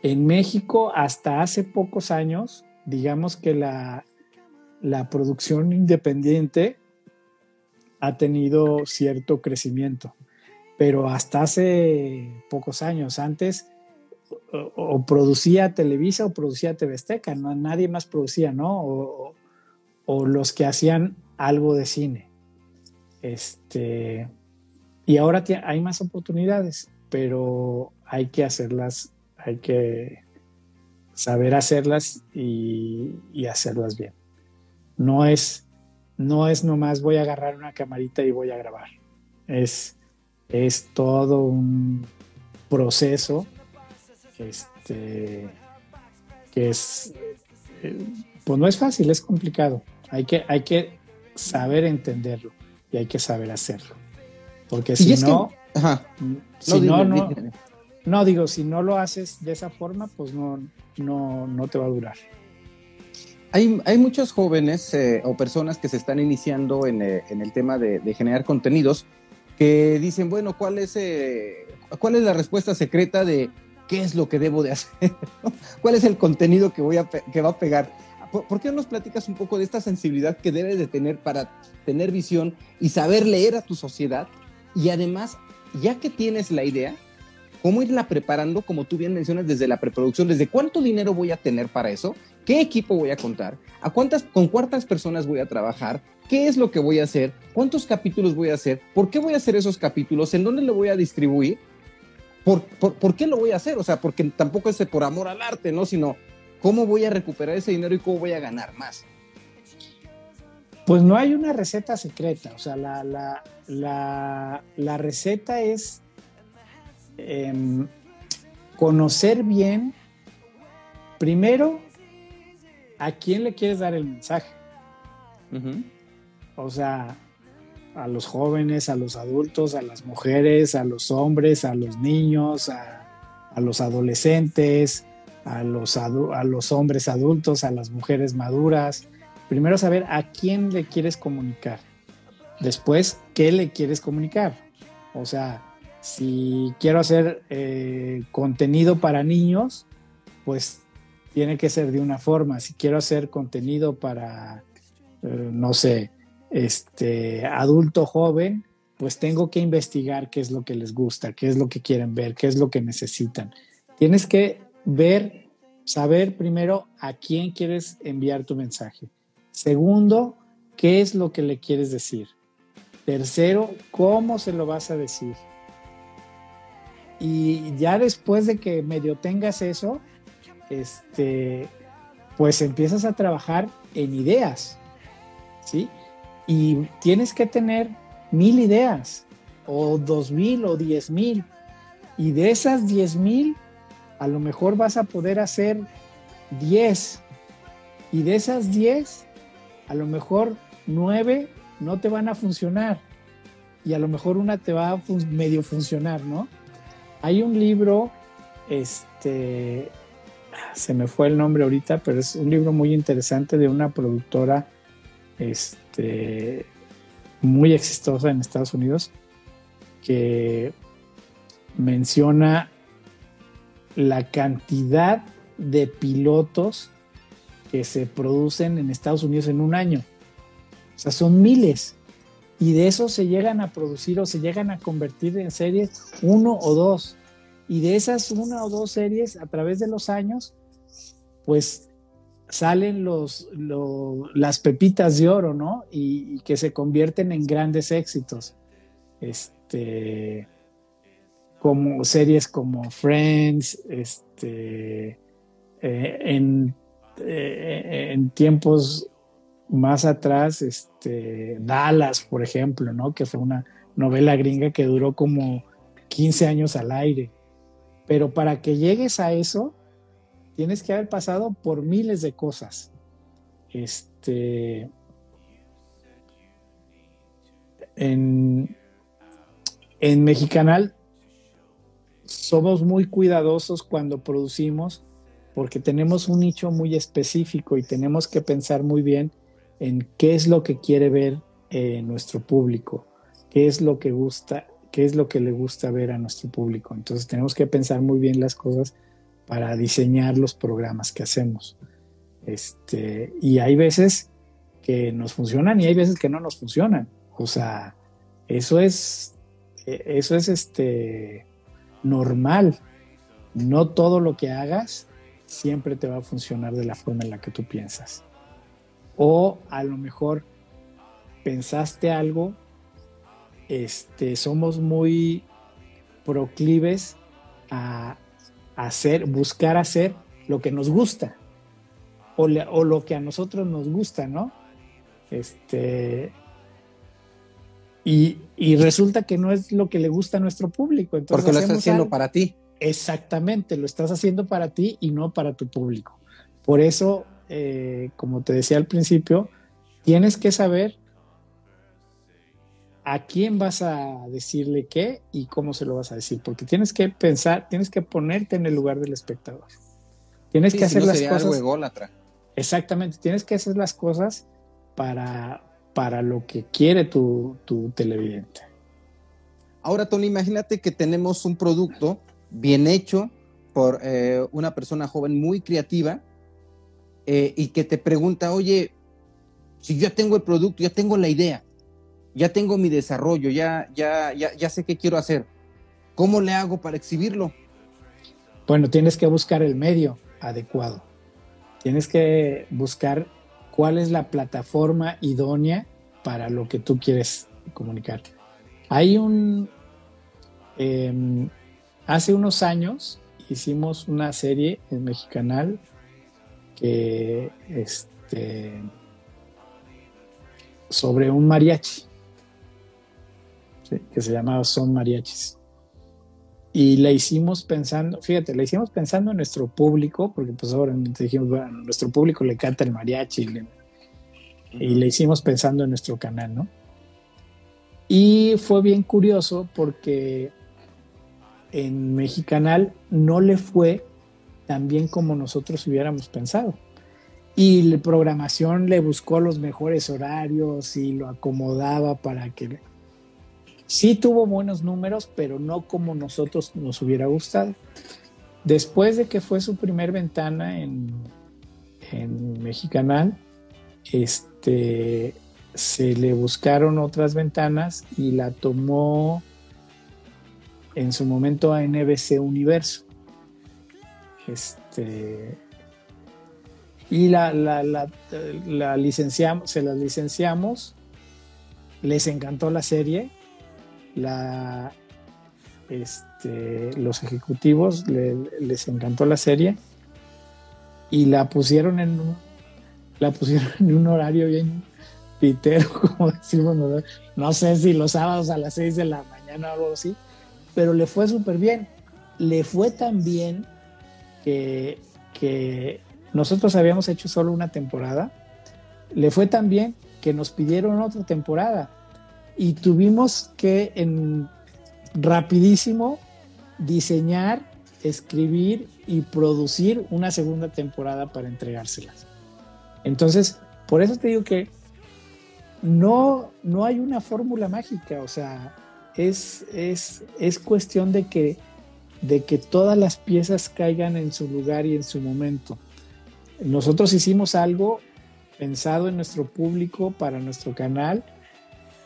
en México hasta hace pocos años, digamos que la, la producción independiente ha tenido cierto crecimiento, pero hasta hace pocos años, antes o, producía Televisa o producía TV no, nadie más producía, ¿no? O, los que hacían algo de cine. Este, y ahora hay más oportunidades, pero hay que hacerlas, hay que saber hacerlas y hacerlas bien. No es, no es nomás voy a agarrar una camarita y voy a grabar. Es, es todo un proceso este, que es, eh, pues no es fácil, es complicado. Hay que, hay que saber entenderlo y hay que saber hacerlo. Porque si no, si no, no, no, digo, si no lo haces de esa forma, pues no, no, no te va a durar. Hay, hay muchos jóvenes eh, o personas que se están iniciando en, eh, en el tema de, de, generar contenidos que dicen, bueno, ¿cuál es, ¿cuál es la respuesta secreta de qué es lo que debo de hacer, cuál es el contenido que, voy a que va a pegar. ¿Por, qué no nos platicas un poco de esta sensibilidad que debes de tener para tener visión y saber leer a tu sociedad? Y además, ya que tienes la idea, cómo irla preparando, como tú bien mencionas, desde la preproducción, desde cuánto dinero voy a tener para eso, qué equipo voy a contar, a cuántas, con cuántas personas voy a trabajar, qué es lo que voy a hacer, cuántos capítulos voy a hacer, por qué voy a hacer esos capítulos, en dónde lo voy a distribuir ¿Por, qué lo voy a hacer? O sea, porque tampoco es por amor al arte, ¿no? Sino, ¿cómo voy a recuperar ese dinero y cómo voy a ganar más? Pues no hay una receta secreta, o sea, la, la, receta es em, conocer bien, primero, a quién le quieres dar el mensaje. O sea, a los jóvenes, a los adultos, a las mujeres, a los hombres, a los niños, a, los adolescentes, a los, a los hombres adultos, a las mujeres maduras. Primero saber a quién le quieres comunicar. Después, ¿qué le quieres comunicar? O sea, si quiero hacer eh, contenido para niños, pues tiene que ser de una forma. Si quiero hacer contenido para, eh, no sé, este, adulto joven, pues tengo que investigar qué es lo que les gusta, qué es lo que quieren ver, qué es lo que necesitan. Tienes que ver, saber primero a quién quieres enviar tu mensaje. Segundo, qué es lo que le quieres decir. Tercero, cómo se lo vas a decir. Y ya después de que medio tengas eso, este, pues empiezas a trabajar en ideas, ¿sí? y tienes que tener mil ideas o dos mil o diez mil y de esas diez mil a lo mejor vas a poder hacer diez y de esas diez a lo mejor nueve no te van a funcionar y a lo mejor una te va a medio funcionar, ¿no? Hay un libro, este, se me fue el nombre ahorita, pero es un libro muy interesante de una productora este, muy exitosa en Estados Unidos que menciona la cantidad de pilotos que se producen en Estados Unidos en un año. O sea, son miles. Y de esos se llegan a producir o se llegan a convertir en series uno o dos. Y de esas una o dos series, a través de los años, pues salen los, las pepitas de oro, ¿no? Y, que se convierten en grandes éxitos. Este, como series como Friends, este, eh, en, eh, en, tiempos más atrás, este, Dallas, por ejemplo, ¿no? Que fue una novela gringa que duró como 15 años al aire. Pero para que llegues a eso, tienes que haber pasado por miles de cosas. este, en, en Mexicanal somos muy cuidadosos cuando producimos porque tenemos un nicho muy específico y tenemos que pensar muy bien en qué es lo que quiere ver eh, nuestro público, qué es lo que gusta, qué es lo que le gusta ver a nuestro público. Entonces tenemos que pensar muy bien las cosas para diseñar los programas que hacemos. Este, y hay veces que nos funcionan y hay veces que no nos funcionan. O sea, eso es, e, eso es este, normal. No todo lo que hagas siempre te va a funcionar de la forma en la que tú piensas. O a lo mejor pensaste algo, este, somos muy proclives a hacer, buscar hacer lo que nos gusta o, o lo que a nosotros nos gusta, ¿no? Este, y, y, resulta que no es lo que le gusta a nuestro público. Entonces Porque lo estás haciendo para ti. Exactamente, lo estás haciendo para ti y no para tu público. Por eso, eh, como te decía al principio, tienes que saber a quién vas a decirle qué y cómo se lo vas a decir, porque tienes que pensar, tienes que ponerte en el lugar del espectador. Tienes que hacer las cosas. Exactamente, tienes que hacer las cosas para, para lo que quiere tu, tu televidente. Ahora, Tony, imagínate que tenemos un producto bien hecho por eh, una persona joven muy creativa eh, y que te pregunta, oye, si yo ya tengo el producto, ya tengo la idea, ya tengo mi desarrollo, ya, ya, ya, ya sé qué quiero hacer, ¿cómo le hago para exhibirlo? Bueno, tienes que buscar el medio adecuado. Tienes que buscar cuál es la plataforma idónea para lo que tú quieres comunicar. Hay un, em, Hace unos años hicimos una serie en Mexicanal que este sobre un mariachi que se llamaba Son Mariachis. Y la hicimos pensando, fíjate, la hicimos pensando en nuestro público, porque pues ahora dijimos, bueno, nuestro público le canta el mariachi, y la hicimos pensando en nuestro canal, ¿no? Y fue bien curioso porque en Mexicanal no le fue tan bien como nosotros hubiéramos pensado. Y la programación le buscó los mejores horarios y lo acomodaba para que... Sí tuvo buenos números, pero no como nosotros nos hubiera gustado. Después de que fue su primer ventana en, en Mexicanal, este, se le buscaron otras ventanas y la tomó en su momento a NBC Universo. Este, y la, la, la, licenciamos, se las licenciamos, les encantó la serie, la, este, los ejecutivos les encantó la serie y la pusieron en un, pusieron en un horario bien pitero, como decimos, no sé si los sábados a las 6 de la mañana o algo así, pero le fue súper bien. Le fue tan bien que, que nosotros habíamos hecho solo una temporada. Le fue tan bien que nos pidieron otra temporada y tuvimos que en rapidísimo diseñar, escribir y producir una segunda temporada para entregárselas. Entonces, por eso te digo que no, no hay una fórmula mágica, o sea, es, es, cuestión de que, de que todas las piezas caigan en su lugar y en su momento. Nosotros hicimos algo pensado en nuestro público, para nuestro canal,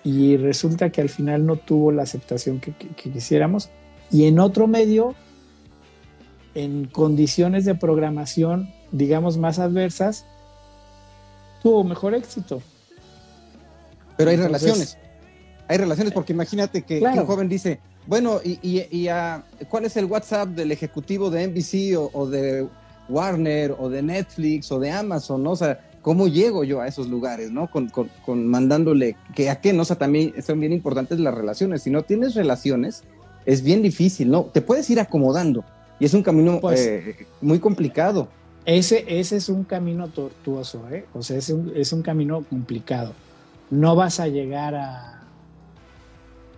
y resulta que al final no tuvo la aceptación que, quisiéramos. Y en otro medio, en condiciones de programación, digamos, más adversas, tuvo mejor éxito. Pero hay relaciones hay relaciones, porque imagínate que, un joven dice, bueno, ¿y, y, cuál es el WhatsApp del ejecutivo de NBC o, de Warner o de Netflix o de Amazon, ¿no? O sea, ¿cómo llego yo a esos lugares, ¿no? Con, mandándole, que a qué, ¿no? O sea, también son bien importantes las relaciones. Si no tienes relaciones, es bien difícil, ¿no? Te puedes ir acomodando y es un camino pues eh, muy complicado. ese, ese es un camino tortuoso, ¿eh? o sea, es un, es un camino complicado. No vas a llegar a,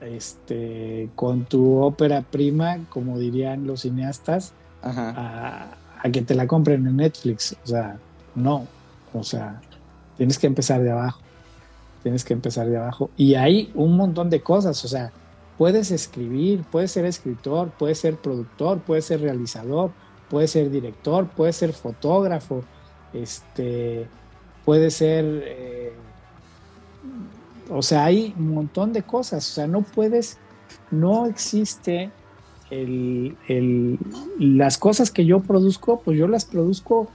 este, con tu ópera prima, como dirían los cineastas, A, a, que te la compren en Netflix. O sea, no. O sea, tienes que empezar de abajo. Tienes que empezar de abajo. Y hay un montón de cosas. O sea, puedes escribir, puedes ser escritor, puedes ser productor, puedes ser realizador, puedes ser director, puedes ser fotógrafo, este, puede ser eh, o sea, hay un montón de cosas. O sea, no puedes, no existe el, las cosas que yo produzco, pues yo las produzco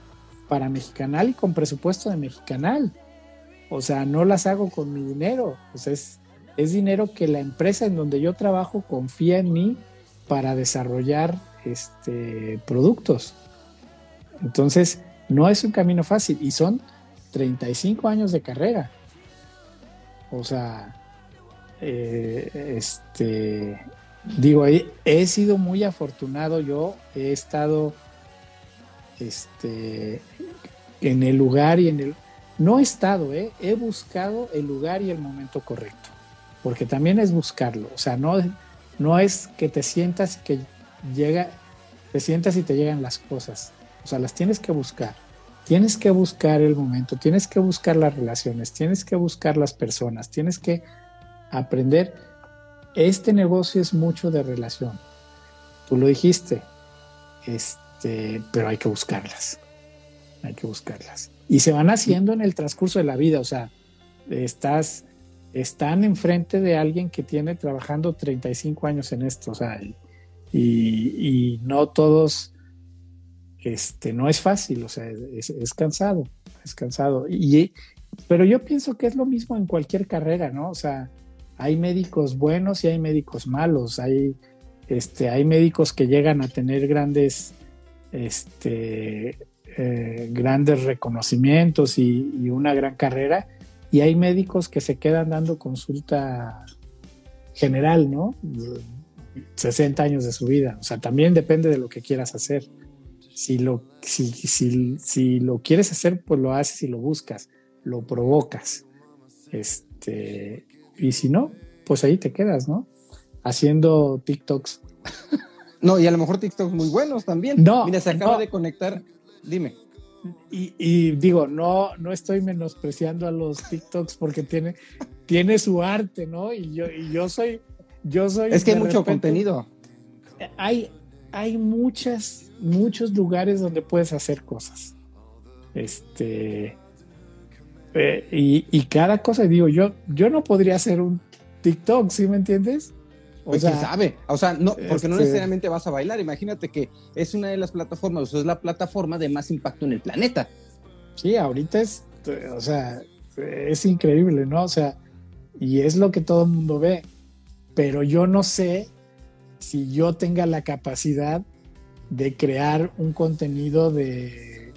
para Mexicanal y con presupuesto de Mexicanal. O sea, no las hago con mi dinero. Es, es dinero que la empresa en donde yo trabajo confía en mí para desarrollar este, productos. Entonces, no es un camino fácil y son 35 años de carrera. O sea, eh, este, digo, he, sido muy afortunado yo, he estado este, en el lugar y en el... No he estado, eh, he buscado el lugar y el momento correcto, porque también es buscarlo, o sea, no, no es que te sientas que llega, te sientas y te llegan las cosas, o sea, las tienes que buscar. Tienes que buscar el momento, tienes que buscar las relaciones, tienes que buscar las personas, tienes que aprender. Este negocio es mucho de relación. Tú lo dijiste, este, pero hay que buscarlas. Hay que buscarlas. Y se van haciendo en el transcurso de la vida, o sea, estás, están enfrente de alguien que tiene trabajando 35 años en esto, o sea, y no todos este, no es fácil, o sea, es, cansado, es cansado. Y, pero yo pienso que es lo mismo en cualquier carrera, ¿no? O sea, hay médicos buenos y hay médicos malos, hay, este, hay médicos que llegan a tener grandes, este, eh, grandes reconocimientos y, y, una gran carrera, y hay médicos que se quedan dando consulta general, ¿no? 60 años de su vida, o sea, también depende de lo que quieras hacer si lo, si, si, si, lo quieres hacer, pues lo haces y lo buscas, lo provocas. Este, y si no, pues ahí te quedas, ¿no? Haciendo TikToks. No, y a lo mejor TikToks muy buenos también. No. Mira, se acaba de conectar. Dime. Y, digo, no, no estoy menospreciando a los TikToks porque tiene, tiene su arte, ¿no? Y yo, y yo soy, yo soy. Es que hay mucho contenido. Hay, hay muchas, muchos lugares donde puedes hacer cosas. Este. Eh, y, cada cosa, digo, yo, yo no podría hacer un TikTok, ¿sí me entiendes? O pues sea, sabe, o sea, no, porque no este necesariamente vas a bailar. Imagínate que es una de las plataformas, o es la plataforma de más impacto en el planeta. Sí, ahorita es, o sea, es increíble, ¿no? O sea, y es lo que todo el mundo ve. Pero yo no sé si yo tenga la capacidad de crear un contenido de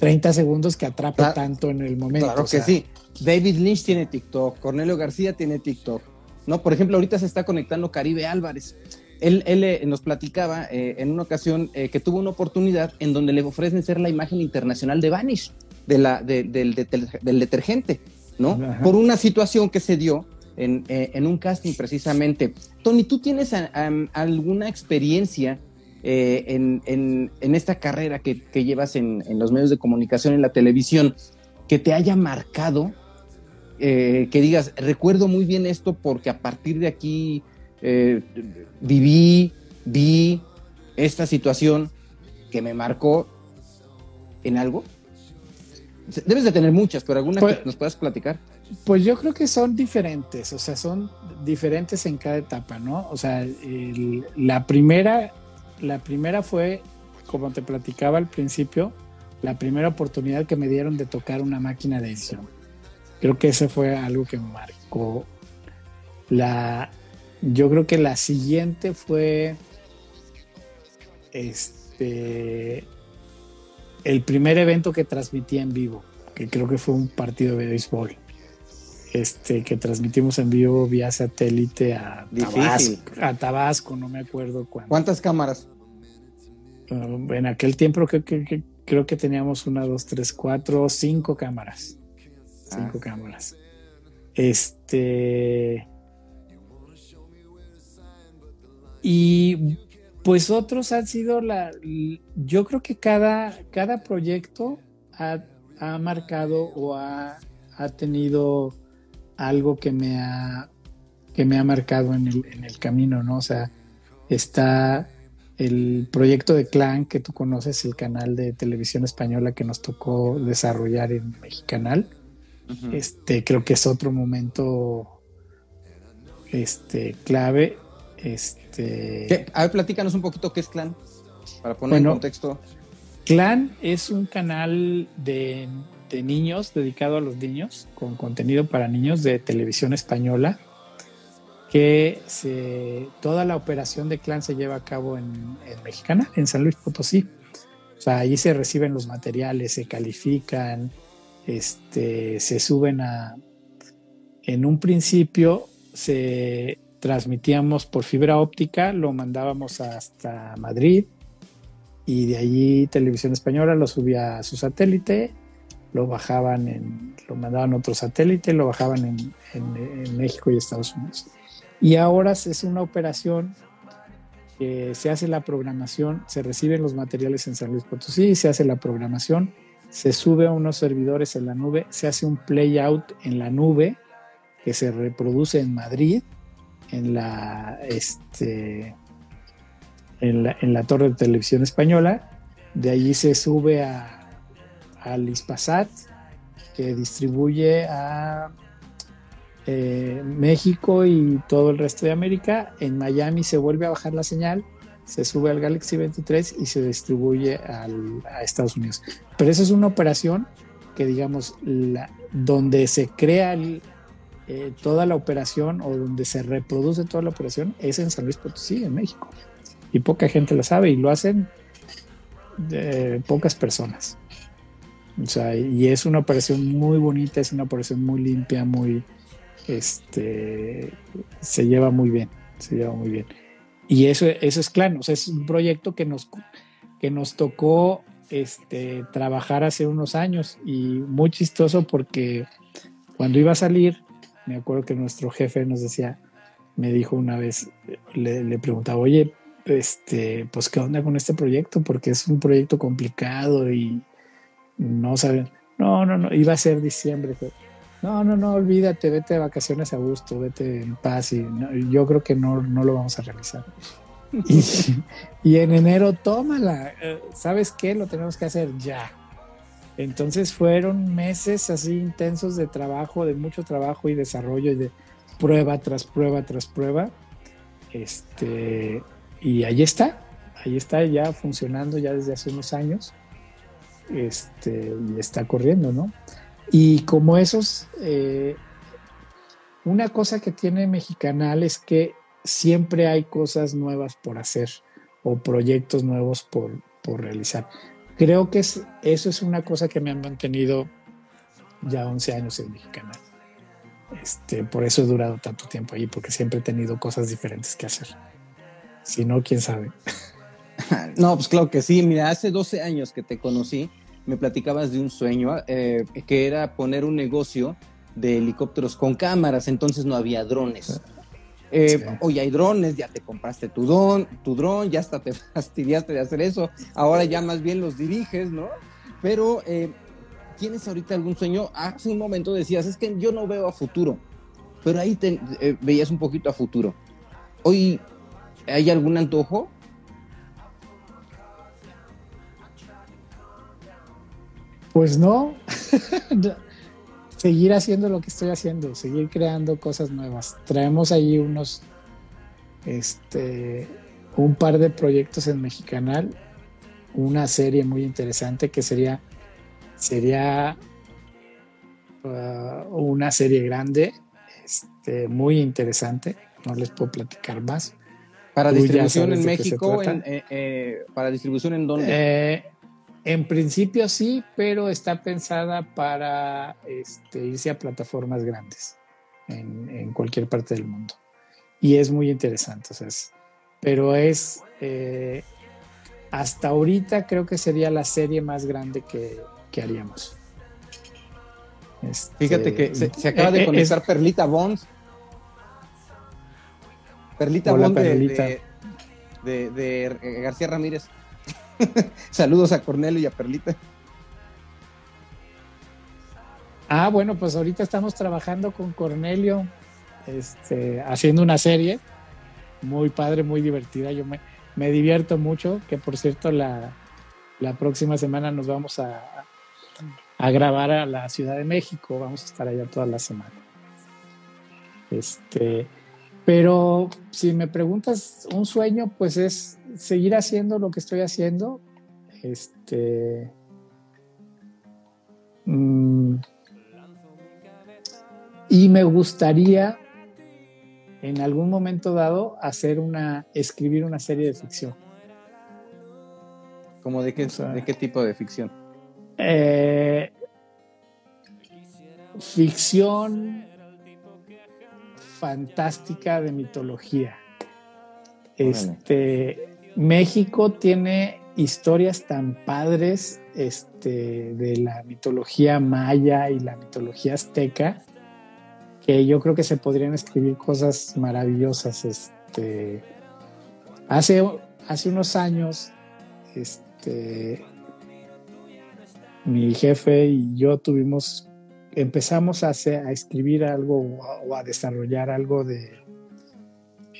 30 segundos que atrape tanto en el momento. Claro que sí. David Lynch tiene TikTok, Cornelio García tiene TikTok. ¿No? Por ejemplo, ahorita se está conectando Caribe Álvarez. Él, él eh, nos platicaba eh, en una ocasión eh, que tuvo una oportunidad en donde le ofrecen ser la imagen internacional de Vanish, de la, del, del, detergente, ¿no? Por una situación que se dio eh, en, un casting precisamente. Tony, ¿tú tienes alguna experiencia eh, en, esta carrera que, llevas en, los medios de comunicación, en la televisión, que te haya marcado? Eh, que digas, recuerdo muy bien esto porque a partir de aquí viví, vi esta situación que me marcó en algo. Debes de tener muchas, pero alguna pues que nos puedas platicar. Pues yo creo que son diferentes, o sea, son diferentes en cada etapa, ¿no? O sea, la primera, la primera fue, como te platicaba al principio, la primera oportunidad que me dieron de tocar una máquina de edición. Creo que ese fue algo que me marcó. La, yo creo que la siguiente fue, este, el primer evento que transmití en vivo, que creo que fue un partido de béisbol este, que transmitimos en vivo vía satélite a Tabasco, a Tabasco, no me acuerdo cuánto. ¿Cuántas cámaras? Uh, en aquel tiempo creo que, creo que teníamos una, dos, tres, cuatro, cinco cámaras. Cinco ah. cámaras. Este. Y pues otros han sido la. Yo creo que cada, cada proyecto ha, marcado o ha, tenido algo que me ha, que me ha marcado en el, en el camino, ¿no? O sea, está el proyecto de Clan que tú conoces, el canal de televisión española que nos tocó desarrollar en Mexicanal. Este, creo que es otro momento este, clave. Este, A ver, platícanos un poquito qué es Clan, para poner en contexto. Clan es un canal de, de niños, dedicado a los niños, con contenido para niños de televisión española que se, toda la operación de clan se lleva a cabo en, Mexicana, en San Luis Potosí. O sea, allí se reciben los materiales, se califican, este, se suben a... En un principio se transmitíamos por fibra óptica, lo mandábamos hasta Madrid y de allí Televisión Española lo subía a su satélite, lo bajaban en, lo mandaban a otro satélite, lo bajaban en, en México y Estados Unidos. Y ahora es una operación que se hace la programación, se reciben los materiales en San Luis Potosí, se hace la programación, se sube a unos servidores en la nube, se hace un playout en la nube que se reproduce en Madrid, en la, este, en la, torre de televisión española. De allí se sube a, al ISPASAT, que distribuye a eh, México y todo el resto de América. En Miami se vuelve a bajar la señal, se sube al Galaxy 23 y se distribuye a Estados Unidos. Pero esa es una operación que, digamos, donde se crea eh, toda la operación o donde se reproduce toda la operación es en San Luis Potosí, en México. Y poca gente lo sabe y lo hacen pocas personas. O sea, y es una operación muy bonita, es una operación muy limpia, muy, este, se lleva muy bien, se lleva muy bien. Y eso, eso es claro, es un proyecto que nos, que nos tocó este, trabajar hace unos años y muy chistoso porque cuando iba a salir, me acuerdo que nuestro jefe nos decía, me dijo una vez, le, le preguntaba, oye, este, pues qué onda con este proyecto, porque es un proyecto complicado y no saben. No, no, no, iba a ser diciembre no, no, no, olvídate, vete de vacaciones a gusto, vete en paz y yo creo que no, no lo vamos a realizar. Y, en enero, tómala, eh, ¿sabes qué? Lo tenemos que hacer ya. Entonces fueron meses así intensos de trabajo, de mucho trabajo y desarrollo y de prueba tras prueba tras prueba. Este, y ahí está, ahí está ya funcionando ya desde hace unos años. Este, y está corriendo, ¿no? Y como esos, eh, una cosa que tiene Mexicanal es que siempre hay cosas nuevas por hacer o proyectos nuevos por, realizar. Creo que es, eso es una cosa que me han mantenido ya 11 años en Mexicanal. Este, por eso he durado tanto tiempo ahí, porque siempre he tenido cosas diferentes que hacer. Si no, quién sabe. No, pues claro que sí. Mira, hace 12 años que te conocí, me platicabas de un sueño eh, que era poner un negocio de helicópteros con cámaras, entonces no había drones. Eh, Hoy hay drones, ya te compraste tu don, tu dron, ya hasta te fastidiaste de hacer eso, ahora ya más bien los diriges, ¿no? Pero eh, ¿tienes ahorita algún sueño? Hace un momento decías, es que yo no veo a futuro, pero ahí te, veías un poquito a futuro. Hoy, ¿hay algún antojo? Pues no, seguir haciendo lo que estoy haciendo, seguir creando cosas nuevas. Traemos ahí unos, este, un par de proyectos en Mexicanal, una serie muy interesante que sería, sería uh, una serie grande, este, muy interesante, no les puedo platicar más. ¿Para distribución en México? Eh, eh, ¿Para distribución en dónde? Eh, en principio sí, pero está pensada para este, irse a plataformas grandes en, cualquier parte del mundo. Y es muy interesante, pero es, eh, hasta ahorita creo que sería la serie más grande que, haríamos. Este, Fíjate que se, acaba de eh, conectar Perlita Bonds. Perlita Bond De, de, García Ramírez. Saludos a Cornelio y a Perlita. Ah, bueno, pues ahorita estamos trabajando con Cornelio, este, haciendo una serie muy padre, muy divertida. Yo me, me divierto mucho, que por cierto la, próxima semana nos vamos a, a, grabar a la Ciudad de México, vamos a estar allá toda la semana. Este, pero si me preguntas un sueño, pues es seguir haciendo lo que estoy haciendo. Este. Mm, y me gustaría en algún momento dado hacer una, escribir una serie de ficción. ¿Cómo de qué, de qué tipo de ficción? Eh, ficción fantástica de mitología. Este, México tiene historias tan padres este, de la mitología maya y la mitología azteca que yo creo que se podrían escribir cosas maravillosas. Este, hace, hace unos años, este, mi jefe y yo tuvimos, empezamos a, hacer, a escribir algo o a, desarrollar algo de,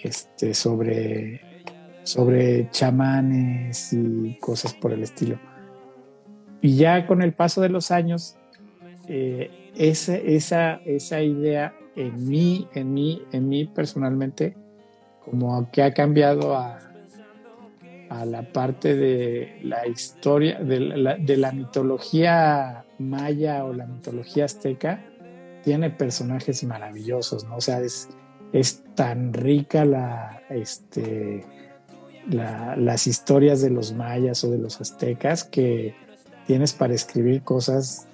este, sobre, sobre chamanes y cosas por el estilo. Y ya con el paso de los años, eh, esa, esa, esa idea en mí, en mí, en mí personalmente, como que ha cambiado a, a la parte de la historia, de la, de la, mitología maya o la mitología azteca, tiene personajes maravillosos, ¿no? O sea, es, es tan rica la, este, las historias de los mayas o de los aztecas que tienes para escribir cosas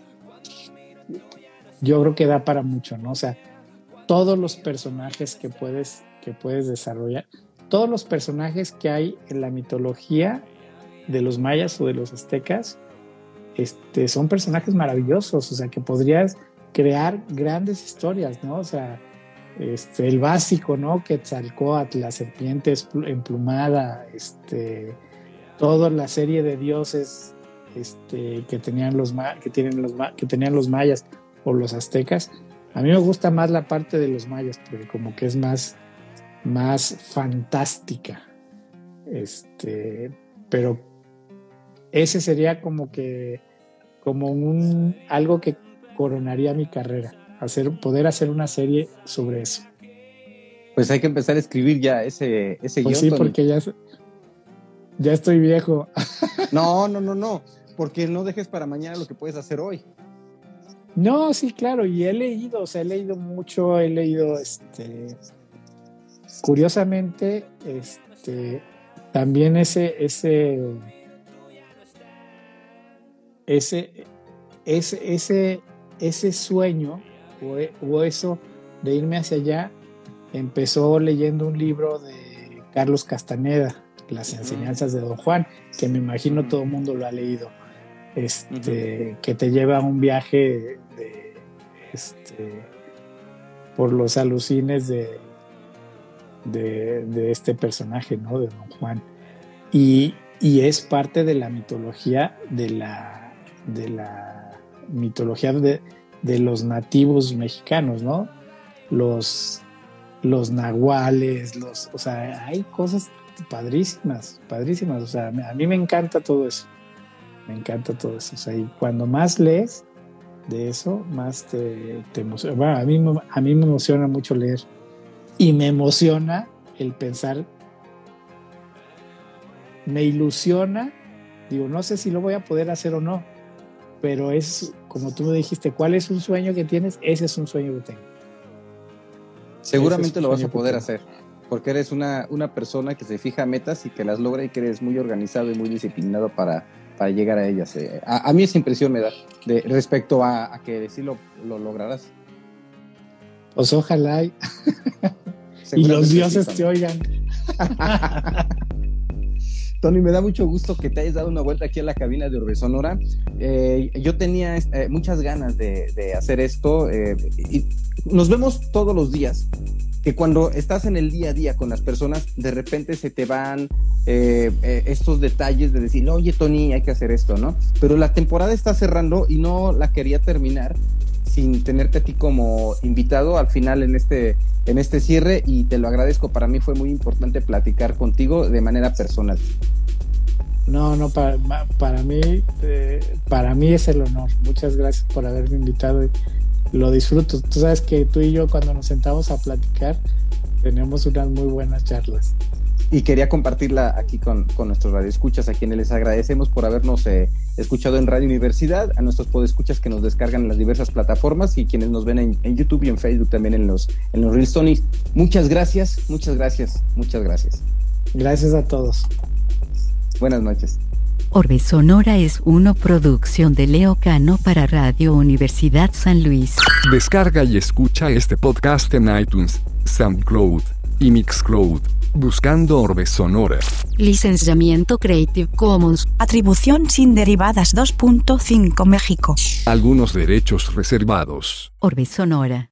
yo creo que da para mucho, ¿no? O sea, todos los personajes que puedes, que puedes desarrollar, todos los personajes que hay en la mitología de los mayas o de los aztecas, este, son personajes maravillosos, o sea, que podrías crear grandes historias, ¿no? O sea, este, el básico, ¿no? Quetzalcoatl, la serpiente emplumada, este, toda la serie de dioses este, que, tenían los, que, tienen los, que tenían los mayas o los aztecas. A mí me gusta más la parte de los mayas, porque como que es más, más fantástica. Este, pero ese sería como que como un algo que coronaría mi carrera, hacer, poder hacer una serie sobre eso. Pues hay que empezar a escribir ya ese, ese pues Sí, porque ya, ya estoy viejo. No, no, no, no, porque no dejes para mañana lo que puedes hacer hoy. No, sí, claro, y he leído, o sea, he leído mucho, he leído, este, curiosamente, este, también ese, ese, ese, ese, ese, ese sueño o, eso de irme hacia allá empezó leyendo un libro de Carlos Castaneda, Las enseñanzas de Don Juan, que me imagino todo el mundo lo ha leído. Este, que te lleva a un viaje de, este, por los alucines de, de, este personaje, ¿no? De Don Juan. Y, es parte de la mitología de la, de la mitología de, los nativos mexicanos, ¿no? Los, los nahuales, los, o sea, hay cosas padrísimas, padrísimas, o sea, a mí me encanta todo eso. Me encanta todo eso. O sea, y cuando más lees de eso, más te, emociona. Bueno, a mí, a mí me emociona mucho leer. Y me emociona el pensar, me ilusiona, digo, no sé si lo voy a poder hacer o no, pero es, como tú me dijiste, ¿cuál es un sueño que tienes? Ese es un sueño que tengo. Seguramente lo vas a poder hacer, porque eres una, una persona que se fija metas y que las logra y que eres muy organizado y muy disciplinado para, para llegar a ellas. Eh. A, mí esa impresión me da de, respecto a, que sí lo, lograrás. Pues ojalá y, los dioses te oigan. Tony, me da mucho gusto que te hayas dado una vuelta aquí a la cabina de Orbe Sonora. Eh, yo tenía eh, muchas ganas de, hacer esto eh, y nos vemos todos los días. Que cuando estás en el día a día con las personas, de repente se te van estos detalles de decir, oye Tony, hay que hacer esto, ¿no? Pero la temporada está cerrando y no la quería terminar sin tenerte a ti como invitado al final en este, en este cierre y te lo agradezco. Para mí fue muy importante platicar contigo de manera personal. No, no, para, para mí, eh, para mí es el honor. Muchas gracias por haberme invitado. Y lo disfruto. Tú sabes que tú y yo cuando nos sentamos a platicar tenemos unas muy buenas charlas y quería compartirla aquí con, con nuestros radioescuchas, a quienes les agradecemos por habernos eh, escuchado en Radio Universidad, a nuestros podescuchas que nos descargan en las diversas plataformas y quienes nos ven en, YouTube y en Facebook también en los, en los Real Stonys. Muchas gracias, muchas gracias, muchas gracias. Gracias a todos. Buenas noches. Orbe Sonora es una producción de Leo Cano para Radio Universidad San Luis. Descarga y escucha este podcast en iTunes, SoundCloud y Mixcloud buscando Orbe Sonora. Licenciamiento Creative Commons. Atribución sin derivadas 2.5 México. Algunos derechos reservados. Orbe Sonora.